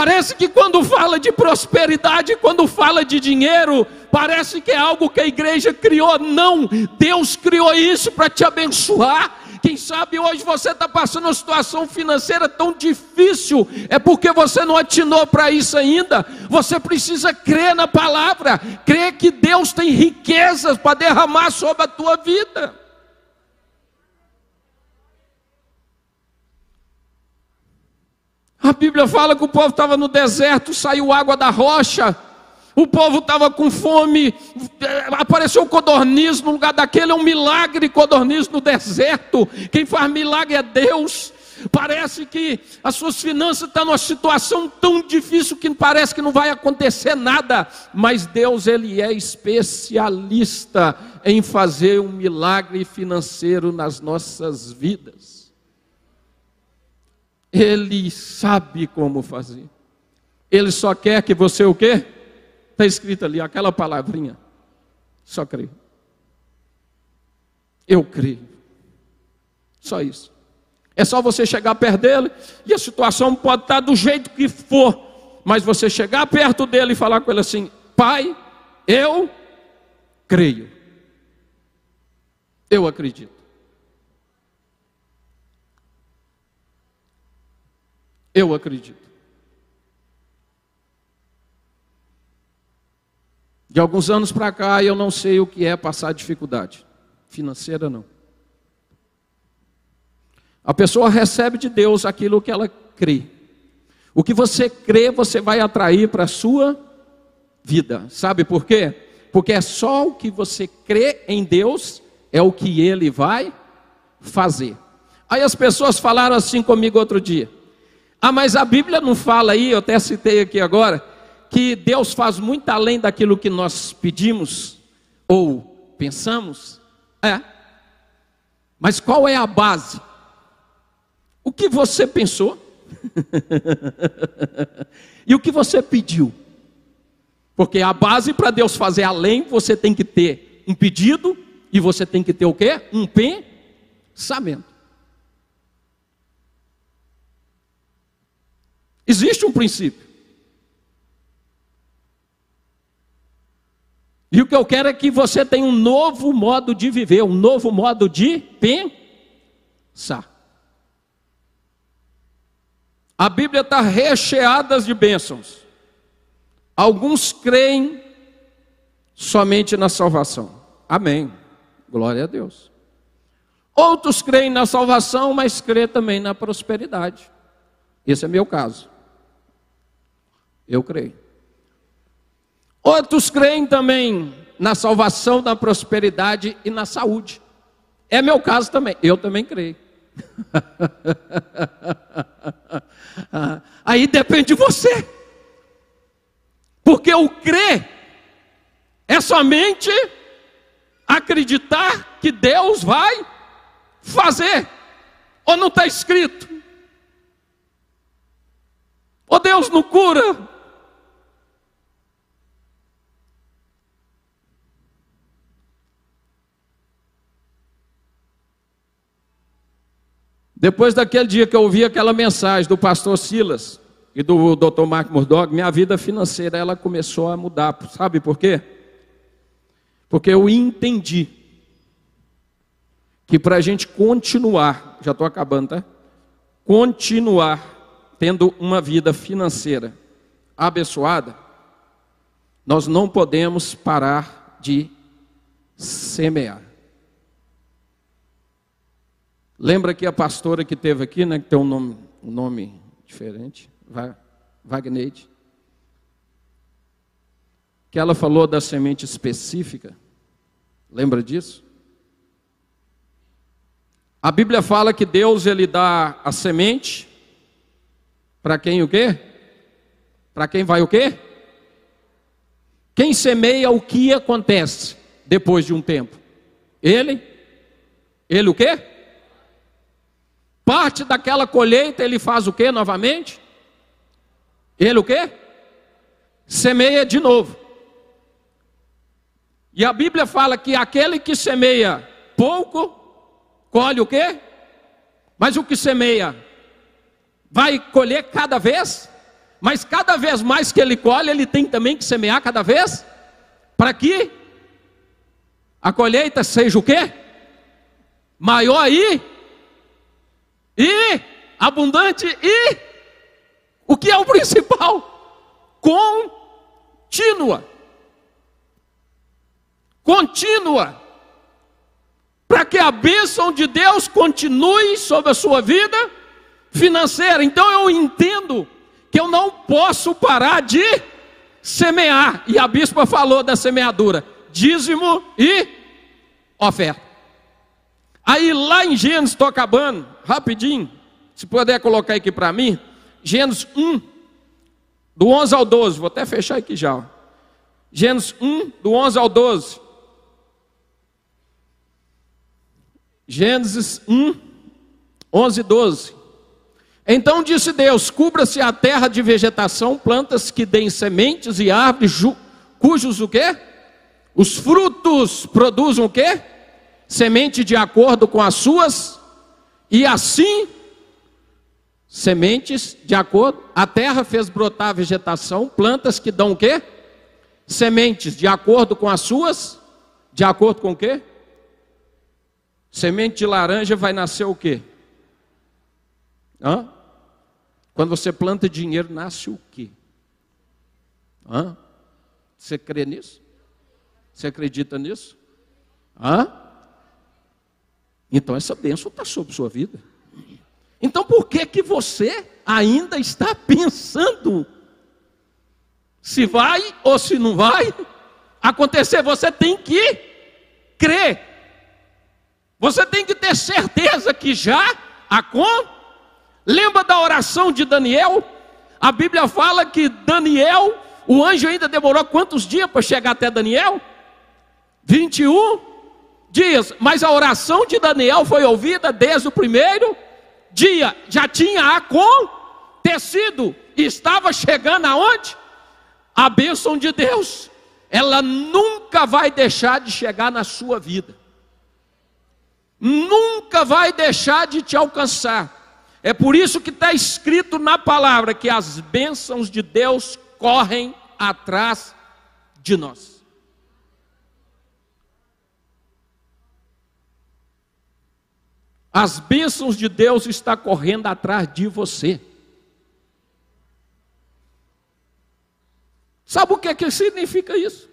Parece que quando fala de prosperidade, quando fala de dinheiro, parece que é algo que a igreja criou. Não, Deus criou isso para te abençoar. Quem sabe hoje você está passando uma situação financeira tão difícil, é porque você não atinou para isso ainda. Você precisa crer na palavra, crer que Deus tem riquezas para derramar sobre a tua vida. A Bíblia fala que o povo estava no deserto, saiu água da rocha, o povo estava com fome, apareceu codorniz no lugar daquele, é um milagre codorniz no deserto. Quem faz milagre é Deus. Parece que as suas finanças estão numa situação tão difícil que parece que não vai acontecer nada, mas Deus ele é especialista em fazer um milagre financeiro nas nossas vidas. Ele sabe como fazer. Ele só quer que você o quê? Está escrito ali, aquela palavrinha. Só creio. Eu creio. Só isso. É só você chegar perto dele e a situação pode estar do jeito que for, mas você chegar perto dele e falar com ele assim: Pai, eu creio. Eu acredito. Eu acredito. De alguns anos para cá, eu não sei o que é passar dificuldade. Financeira, não. A pessoa recebe de Deus aquilo que ela crê. O que você crê, você vai atrair para a sua vida. Sabe por quê? Porque é só o que você crê em Deus, é o que Ele vai fazer. Aí as pessoas falaram assim comigo outro dia. Ah, mas a Bíblia não fala aí, eu até citei aqui agora, que Deus faz muito além daquilo que nós pedimos ou pensamos? É. Mas qual é a base? O que você pensou? e o que você pediu? Porque a base para Deus fazer além, você tem que ter um pedido e você tem que ter o quê? Um pensamento. Existe um princípio. E o que eu quero é que você tenha um novo modo de viver, um novo modo de pensar. A Bíblia está recheada de bênçãos. Alguns creem somente na salvação. Amém. Glória a Deus. Outros creem na salvação, mas creem também na prosperidade. Esse é meu caso. Eu creio. Outros creem também na salvação, na prosperidade e na saúde. É meu caso também. Eu também creio. Aí depende de você. Porque o crer é somente acreditar que Deus vai fazer. Ou não está escrito? Ou Deus não cura Depois daquele dia que eu ouvi aquela mensagem do pastor Silas e do Dr. Mark Murdoch, minha vida financeira ela começou a mudar. Sabe por quê? Porque eu entendi que para a gente continuar, já estou acabando, tá? Continuar tendo uma vida financeira abençoada, nós não podemos parar de semear. Lembra que a pastora que teve aqui, né, que tem um nome, um nome diferente, Wagneide, que ela falou da semente específica. Lembra disso? A Bíblia fala que Deus ele dá a semente para quem o quê? Para quem vai o quê? Quem semeia o que acontece depois de um tempo? Ele? Ele o quê? Parte daquela colheita ele faz o quê novamente? Ele o quê? Semeia de novo. E a Bíblia fala que aquele que semeia pouco, colhe o quê? Mas o que semeia vai colher cada vez, mas cada vez mais que ele colhe, ele tem também que semear cada vez, para que a colheita seja o quê? Maior aí, e abundante, e o que é o principal? Contínua contínua, para que a bênção de Deus continue sobre a sua vida financeira. Então eu entendo que eu não posso parar de semear. E a bispa falou da semeadura: dízimo e oferta. Aí lá em Gênesis, estou acabando, rapidinho, se puder colocar aqui para mim, Gênesis 1, do 11 ao 12, vou até fechar aqui já. Gênesis 1, do 11 ao 12. Gênesis 1, 11 e 12. Então disse Deus: Cubra-se a terra de vegetação, plantas que deem sementes e árvores, cujos o quê? Os frutos produzam o quê? Semente de acordo com as suas, e assim, sementes de acordo, a terra fez brotar vegetação, plantas que dão o quê? Sementes de acordo com as suas, de acordo com o quê? Semente de laranja vai nascer o quê? Hã? Quando você planta dinheiro, nasce o quê? Hã? Você crê nisso? Você acredita nisso? Hã? Então essa bênção está sobre sua vida. Então por que que você ainda está pensando se vai ou se não vai acontecer? Você tem que crer. Você tem que ter certeza que já a com. Lembra da oração de Daniel? A Bíblia fala que Daniel, o anjo ainda demorou quantos dias para chegar até Daniel? 21 dias. Mas a oração de Daniel foi ouvida desde o primeiro dia. Já tinha acontecido. Estava chegando aonde? A bênção de Deus. Ela nunca vai deixar de chegar na sua vida nunca vai deixar de te alcançar. É por isso que está escrito na palavra que as bênçãos de Deus correm atrás de nós. As bênçãos de Deus estão correndo atrás de você. Sabe o que, é que significa isso?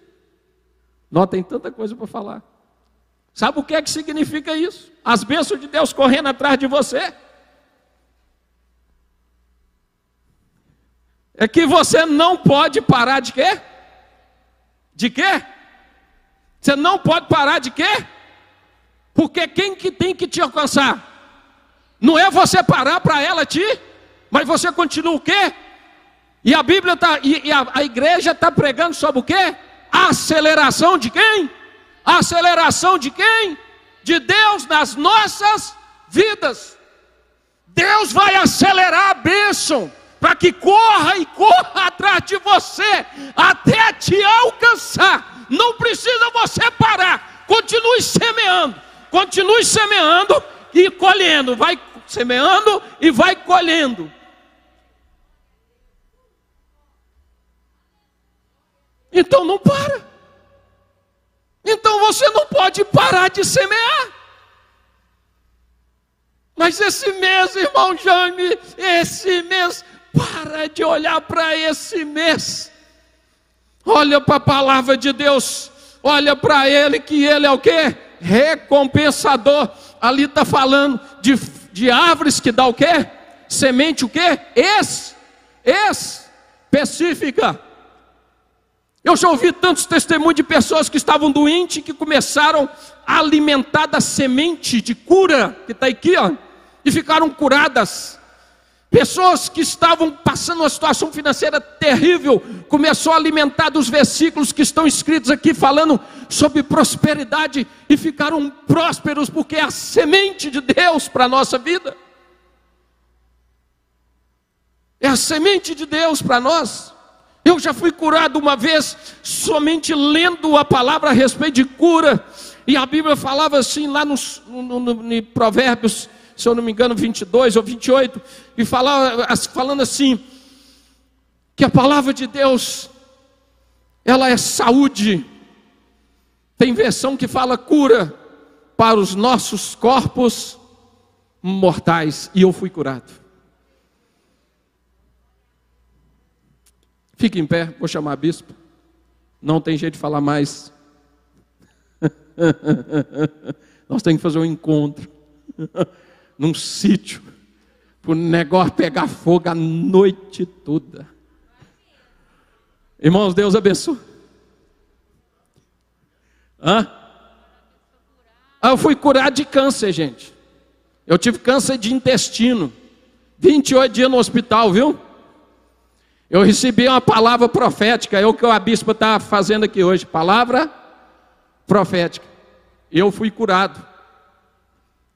Não tem tanta coisa para falar. Sabe o que é que significa isso? As bênçãos de Deus correndo atrás de você. É que você não pode parar de quê? De quê? Você não pode parar de quê? Porque quem que tem que te alcançar? Não é você parar para ela te, mas você continua o quê? E a Bíblia está, e, e a, a igreja está pregando sobre o quê? aceleração de quem? Aceleração de quem? De Deus nas nossas vidas. Deus vai acelerar a bênção para que corra e corra atrás de você até te alcançar. Não precisa você parar. Continue semeando, continue semeando e colhendo. Vai semeando e vai colhendo. Então não para. Então você não pode parar de semear. Mas esse mês, irmão Jaime, esse mês, para de olhar para esse mês. Olha para a palavra de Deus, olha para ele que ele é o quê? Recompensador. Ali está falando de, de árvores que dá o quê? Semente o quê? Es, específica. Eu já ouvi tantos testemunhos de pessoas que estavam doentes que começaram a alimentar da semente de cura, que está aqui, ó, e ficaram curadas. Pessoas que estavam passando uma situação financeira terrível, começou a alimentar dos versículos que estão escritos aqui falando sobre prosperidade e ficaram prósperos porque é a semente de Deus para a nossa vida. É a semente de Deus para nós. Eu já fui curado uma vez somente lendo a palavra a respeito de cura. E a Bíblia falava assim lá nos no, no, no Provérbios se eu não me engano, 22 ou 28, e falava, falando assim: que a palavra de Deus, ela é saúde. Tem versão que fala cura para os nossos corpos mortais, e eu fui curado. Fique em pé, vou chamar a bispo. Não tem jeito de falar mais. Nós temos que fazer um encontro num sítio, para o negócio pegar fogo a noite toda. Irmãos, Deus abençoe. Hã? Ah, eu fui curado de câncer, gente. Eu tive câncer de intestino. 28 dias no hospital, viu? Eu recebi uma palavra profética, é o que o bispo está fazendo aqui hoje. Palavra profética. Eu fui curado.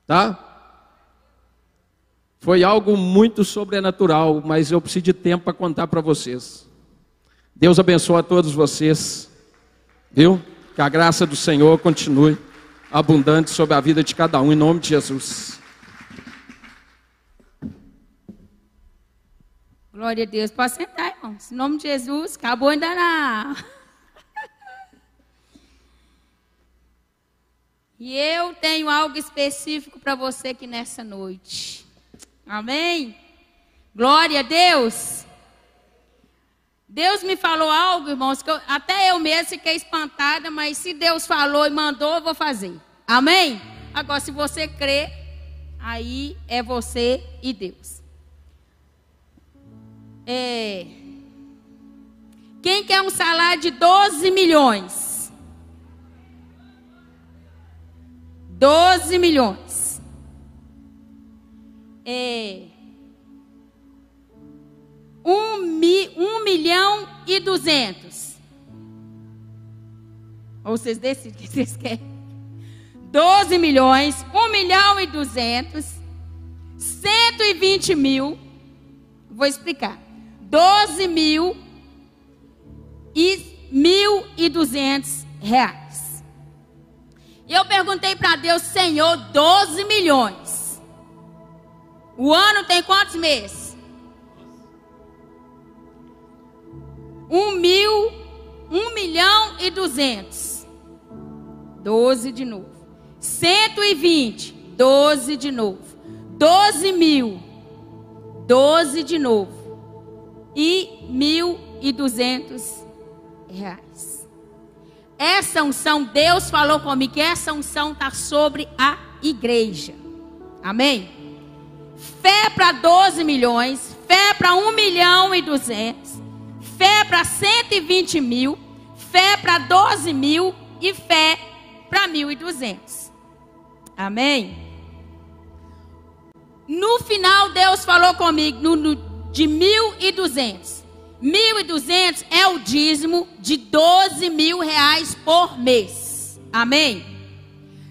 Tá? Foi algo muito sobrenatural, mas eu preciso de tempo para contar para vocês. Deus abençoe a todos vocês, viu? Que a graça do Senhor continue abundante sobre a vida de cada um, em nome de Jesus. Glória a Deus. Pode sentar, irmãos. Em nome de Jesus, acabou ainda não. e eu tenho algo específico para você aqui nessa noite. Amém? Glória a Deus. Deus me falou algo, irmãos, que eu, até eu mesmo fiquei espantada, mas se Deus falou e mandou, eu vou fazer. Amém? Agora, se você crê, aí é você e Deus. É, quem quer um salário de 12 milhões? 12 milhões é, um, mi, um milhão e duzentos. Ou vocês decidem o que vocês querem. 12 milhões, 1 milhão e 200, 120 mil. Vou explicar. 12 mil e 1.200 reais. E eu perguntei para Deus, Senhor, 12 milhões. O ano tem quantos meses? Um mil, um milhão e duzentos. Doze de novo. Cento e vinte. Doze de novo. Doze mil. Doze de novo. E mil e duzentos reais. Essa unção, Deus falou comigo que essa unção está sobre a igreja. Amém? Fé para 12 milhões, fé para 1 milhão e 200, fé para 120 mil, fé para 12 mil e fé para 1.200. Amém? No final, Deus falou comigo no, no, de 1.200. 1.200 é o dízimo de 12 mil reais por mês. Amém?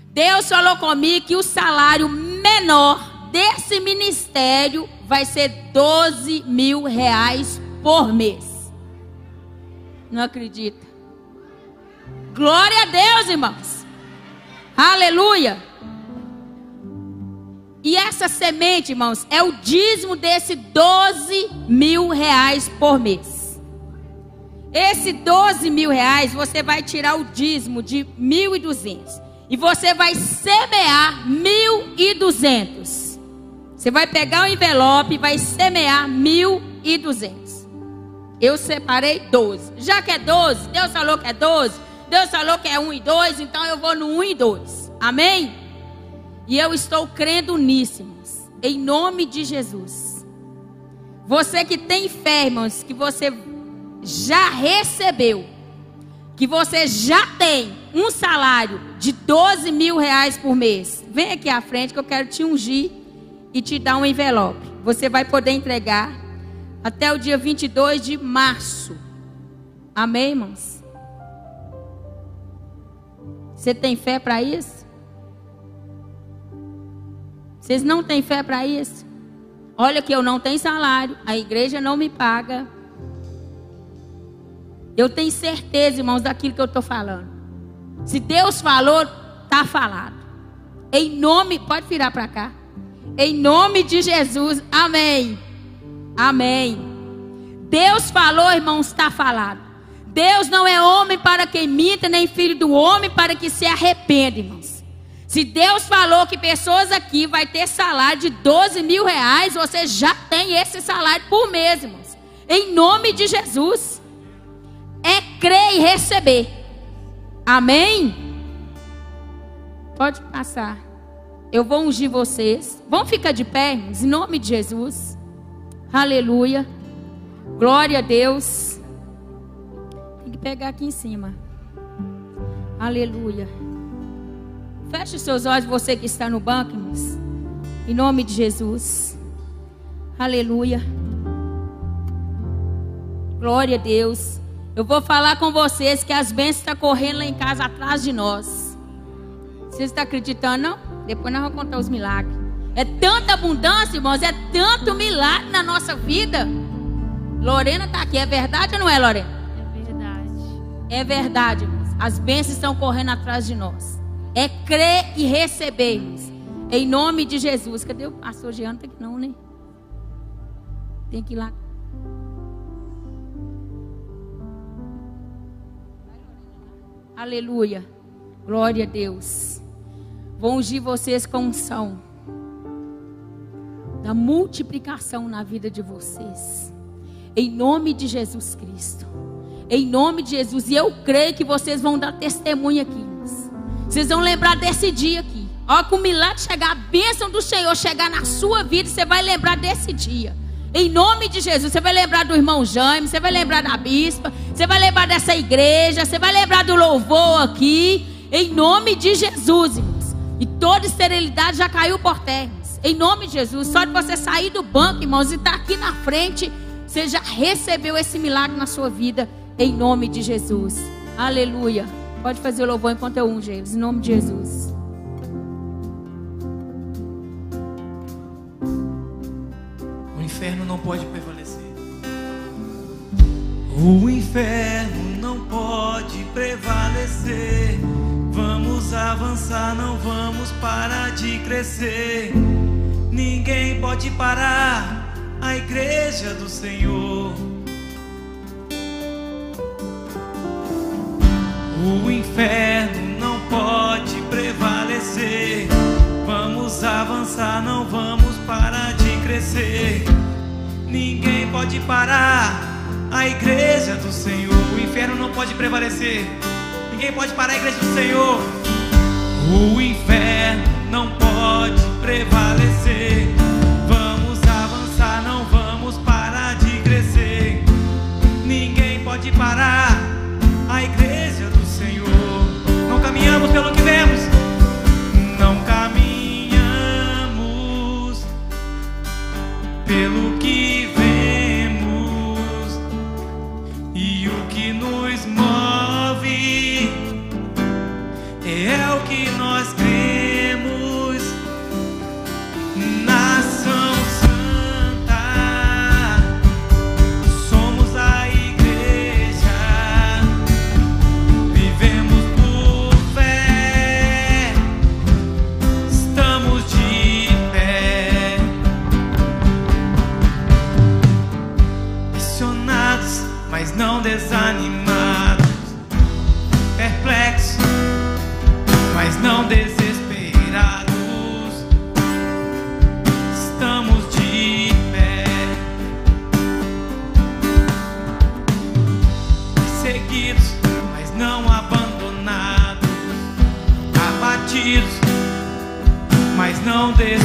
Deus falou comigo que o salário menor desse ministério vai ser 12 mil reais por mês. Não acredita? Glória a Deus, irmãos. Aleluia. E essa semente, irmãos, é o dízimo desse 12 mil reais por mês. Esse 12 mil reais, você vai tirar o dízimo de 1.200. E você vai semear 1.200. Você vai pegar o envelope e vai semear mil e duzentos. Eu separei doze. Já que é doze, Deus falou que é doze. Deus falou que é um e dois, então eu vou no um e dois. Amém? E eu estou crendo nisso, irmãos. Em nome de Jesus. Você que tem fé, irmãos, que você já recebeu, que você já tem um salário de 12 mil reais por mês, vem aqui à frente que eu quero te ungir e te dar um envelope. Você vai poder entregar até o dia 22 de março. Amém, irmãos? Você tem fé para isso? Vocês não têm fé para isso? Olha que eu não tenho salário, a igreja não me paga. Eu tenho certeza, irmãos, daquilo que eu estou falando. Se Deus falou, está falado. Em nome, pode virar para cá. Em nome de Jesus, amém. Amém. Deus falou, irmãos, está falado. Deus não é homem para quem minta, nem filho do homem para que se arrependa, irmãos. Se Deus falou que pessoas aqui vai ter salário de 12 mil reais, você já tem esse salário por mês, irmãos. Em nome de Jesus. É crer e receber. Amém? Pode passar. Eu vou ungir vocês. Vão ficar de pé, em nome de Jesus. Aleluia. Glória a Deus. Tem que pegar aqui em cima. Aleluia. Feche os seus olhos, você que está no banco, irmãos. Em nome de Jesus. Aleluia. Glória a Deus. Eu vou falar com vocês que as bênçãos estão correndo lá em casa atrás de nós. Vocês estão acreditando, não? Depois nós vamos contar os milagres. É tanta abundância, irmãos, é tanto milagre na nossa vida. Lorena está aqui, é verdade ou não é, Lorena? É verdade. É verdade, irmãos. As bênçãos estão correndo atrás de nós. É crer e recebermos. Em nome de Jesus. Cadê o pastor Jean? Tem que não, né? Tem que ir lá. Aleluia. Glória a Deus. Vou ungir vocês com unção da multiplicação na vida de vocês. Em nome de Jesus Cristo. Em nome de Jesus. E eu creio que vocês vão dar testemunho aqui. Vocês vão lembrar desse dia aqui. Ó, com o milagre chegar, a bênção do Senhor chegar na sua vida, você vai lembrar desse dia. Em nome de Jesus, você vai lembrar do irmão Jaime, você vai lembrar da bispa, você vai lembrar dessa igreja, você vai lembrar do louvor aqui. Em nome de Jesus, irmãos. E toda esterilidade já caiu por terra. Em nome de Jesus. Só de você sair do banco, irmãos, e estar tá aqui na frente, você já recebeu esse milagre na sua vida. Em nome de Jesus. Aleluia. Pode fazer o louvor enquanto eu unjo eles. Em nome de Jesus. O inferno não pode prevalecer. O inferno não pode prevalecer. Vamos avançar, não vamos parar de crescer. Ninguém pode parar a igreja do Senhor. O inferno não pode prevalecer. Vamos avançar, não vamos parar de crescer. Ninguém pode parar a igreja do Senhor. O inferno não pode prevalecer. Ninguém pode parar a igreja do Senhor. O inferno não pode prevalecer. Vamos avançar, não vamos parar de crescer. Ninguém pode parar a igreja do Senhor. Não caminhamos pelo que mas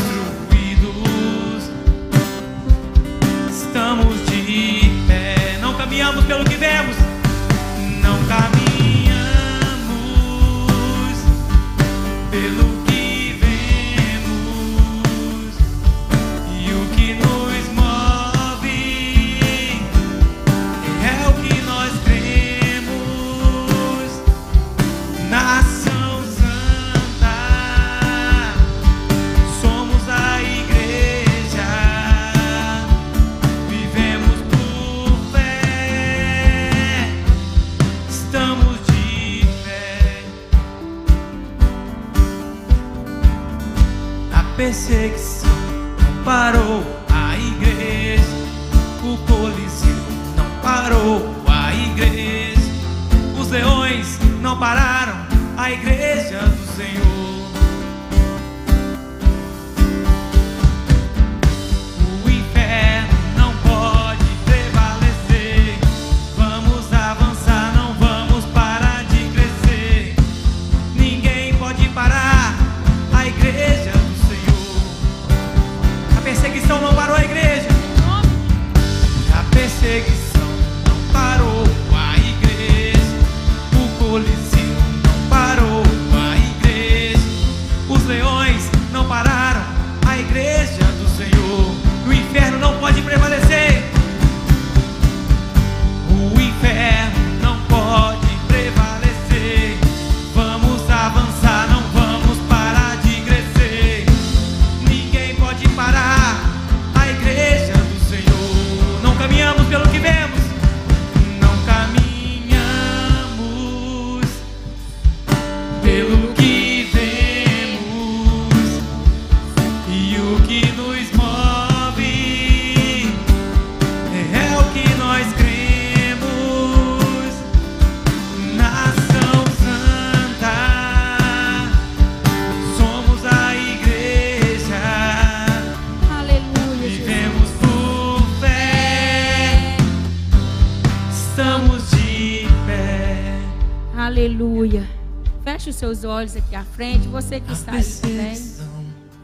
Feche os seus olhos aqui à frente. Você que está aí também.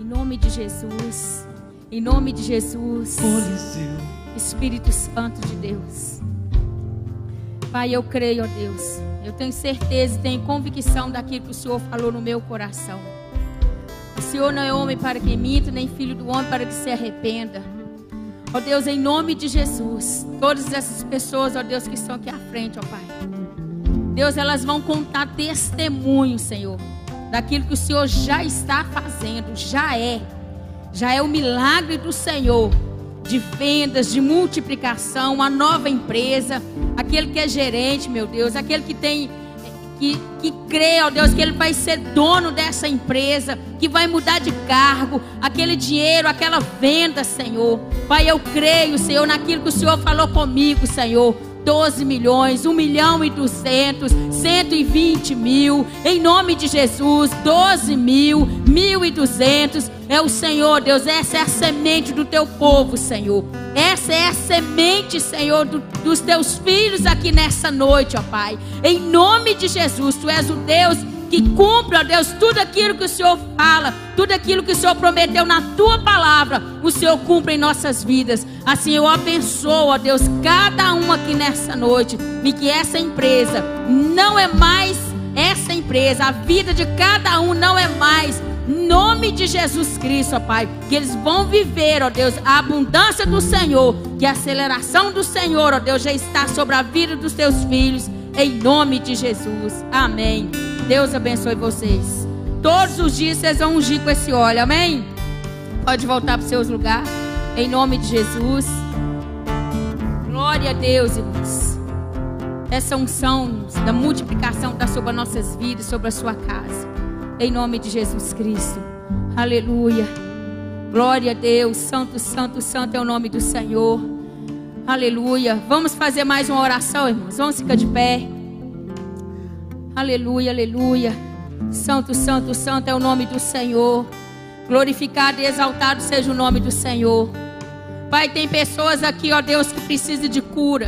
Em nome de Jesus. Em nome de Jesus. Espírito Santo de Deus. Pai, eu creio, ó Deus. Eu tenho certeza e tenho convicção daquilo que o Senhor falou no meu coração. O Senhor não é homem para que minta, nem filho do homem para que se arrependa. Ó Deus, em nome de Jesus, todas essas pessoas, ó Deus, que estão aqui à frente, ó Pai. Deus, elas vão contar testemunho, Senhor, daquilo que o Senhor já está fazendo, já é. Já é o milagre do Senhor de vendas, de multiplicação, uma nova empresa, aquele que é gerente, meu Deus, aquele que tem que, que crê, ó Deus, que ele vai ser dono dessa empresa, que vai mudar de cargo, aquele dinheiro, aquela venda, Senhor. Pai, eu creio, Senhor, naquilo que o Senhor falou comigo, Senhor. 12 milhões, 1 milhão e 200, 120 mil, em nome de Jesus, 12 mil, 1.200, é o Senhor, Deus, essa é a semente do teu povo, Senhor, essa é a semente, Senhor, do- dos teus filhos aqui nessa noite, ó Pai, em nome de Jesus, tu és o Deus que cumpre, ó Deus, tudo aquilo que o Senhor fala, tudo aquilo que o Senhor prometeu na tua palavra, o Senhor cumpre em nossas vidas. Assim eu abençoo, ó Deus, cada um aqui nessa noite, e que essa empresa não é mais essa empresa, a vida de cada um não é mais. Nome de Jesus Cristo, ó Pai, que eles vão viver, ó Deus, a abundância do Senhor, que a aceleração do Senhor, ó Deus, já está sobre a vida dos teus filhos, em nome de Jesus. Amém. Deus abençoe vocês. Todos os dias vocês vão ungir com esse óleo, amém? Pode voltar para os seus lugares, em nome de Jesus. Glória a Deus, irmãos. Essa unção da multiplicação está sobre as nossas vidas, sobre a sua casa. Em nome de Jesus Cristo. Aleluia. Glória a Deus. Santo, santo, santo é o nome do Senhor. Aleluia. Vamos fazer mais uma oração, irmãos. Vamos ficar de pé. Aleluia, aleluia. Santo, santo, santo é o nome do Senhor. Glorificado e exaltado seja o nome do Senhor. Pai, tem pessoas aqui, ó Deus, que precisam de cura.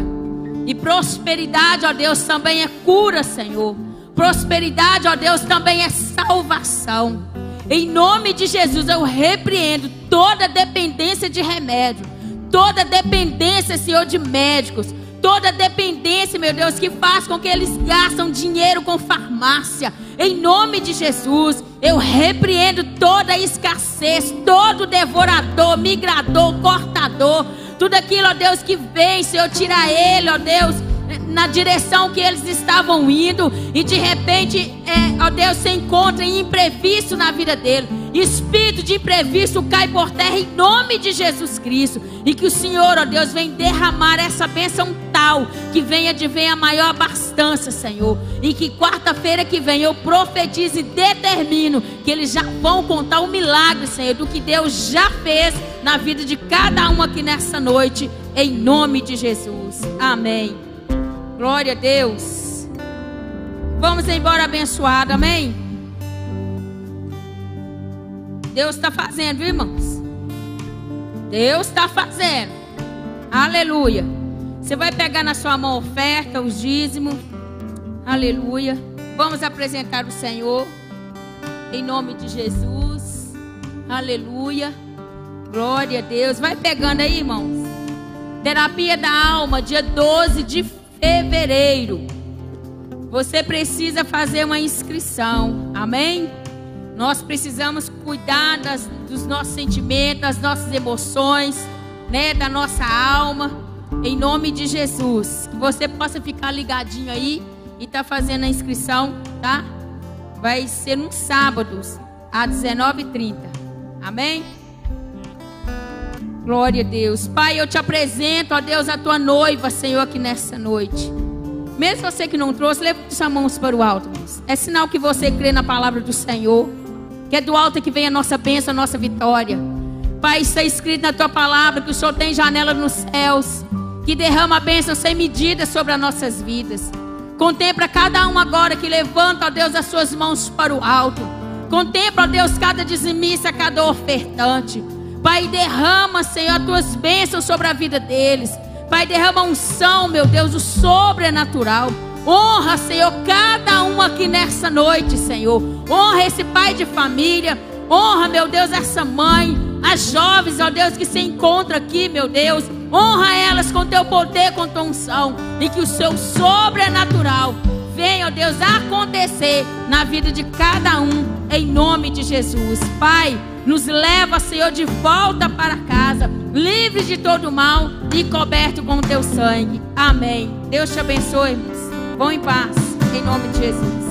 E prosperidade, ó Deus, também é cura, Senhor. Prosperidade, ó Deus, também é salvação. Em nome de Jesus, eu repreendo toda dependência de remédio, toda dependência, Senhor, de médicos, toda dependência, meu Deus, que faz com que eles gastam dinheiro com farmácia. Em nome de Jesus, eu repreendo toda escassez, todo devorador, migrador, cortador, tudo aquilo, ó Deus, que vem, Senhor, tira ele, ó Deus na direção que eles estavam indo e de repente, é, ó Deus, se encontra em imprevisto na vida dele. Espírito de imprevisto cai por terra em nome de Jesus Cristo. E que o Senhor, ó Deus, venha derramar essa bênção tal que venha de venha a maior abastança, Senhor. E que quarta-feira que vem eu profetize e determino que eles já vão contar o milagre, Senhor, do que Deus já fez na vida de cada um aqui nessa noite, em nome de Jesus. Amém. Glória a Deus. Vamos embora abençoado, amém? Deus está fazendo, viu, irmãos? Deus está fazendo. Aleluia. Você vai pegar na sua mão a oferta, os dízimos. Aleluia. Vamos apresentar o Senhor. Em nome de Jesus. Aleluia. Glória a Deus. Vai pegando aí, irmãos. Terapia da alma, dia 12 de fevereiro. Você precisa fazer uma inscrição. Amém? Nós precisamos cuidar das, dos nossos sentimentos, das nossas emoções, né, da nossa alma. Em nome de Jesus, que você possa ficar ligadinho aí e tá fazendo a inscrição, tá? Vai ser um sábado, às 19h30. Amém? Glória a Deus. Pai, eu te apresento, ó Deus, a tua noiva, Senhor, aqui nessa noite. Mesmo você que não trouxe, levante suas mãos para o alto. É sinal que você crê na palavra do Senhor. Que é do alto que vem a nossa bênção, a nossa vitória. Pai, está escrito na tua palavra que o Senhor tem janela nos céus. Que derrama a bênção sem medida sobre as nossas vidas. Contempla cada um agora que levanta, ó Deus, as suas mãos para o alto. Contempla, ó Deus, cada dizimista, cada ofertante. Pai, derrama, Senhor, as tuas bênçãos sobre a vida deles. Pai, derrama unção, meu Deus, o sobrenatural. Honra, Senhor, cada um aqui nessa noite, Senhor. Honra esse pai de família. Honra, meu Deus, essa mãe. As jovens, ó Deus, que se encontram aqui, meu Deus. Honra elas com teu poder, com tua unção. E que o seu sobrenatural venha, ó Deus, acontecer na vida de cada um. Em nome de Jesus. Pai. Nos leva, Senhor, de volta para casa, livre de todo mal e coberto com teu sangue. Amém. Deus te abençoe, irmãos. Vão em paz, em nome de Jesus.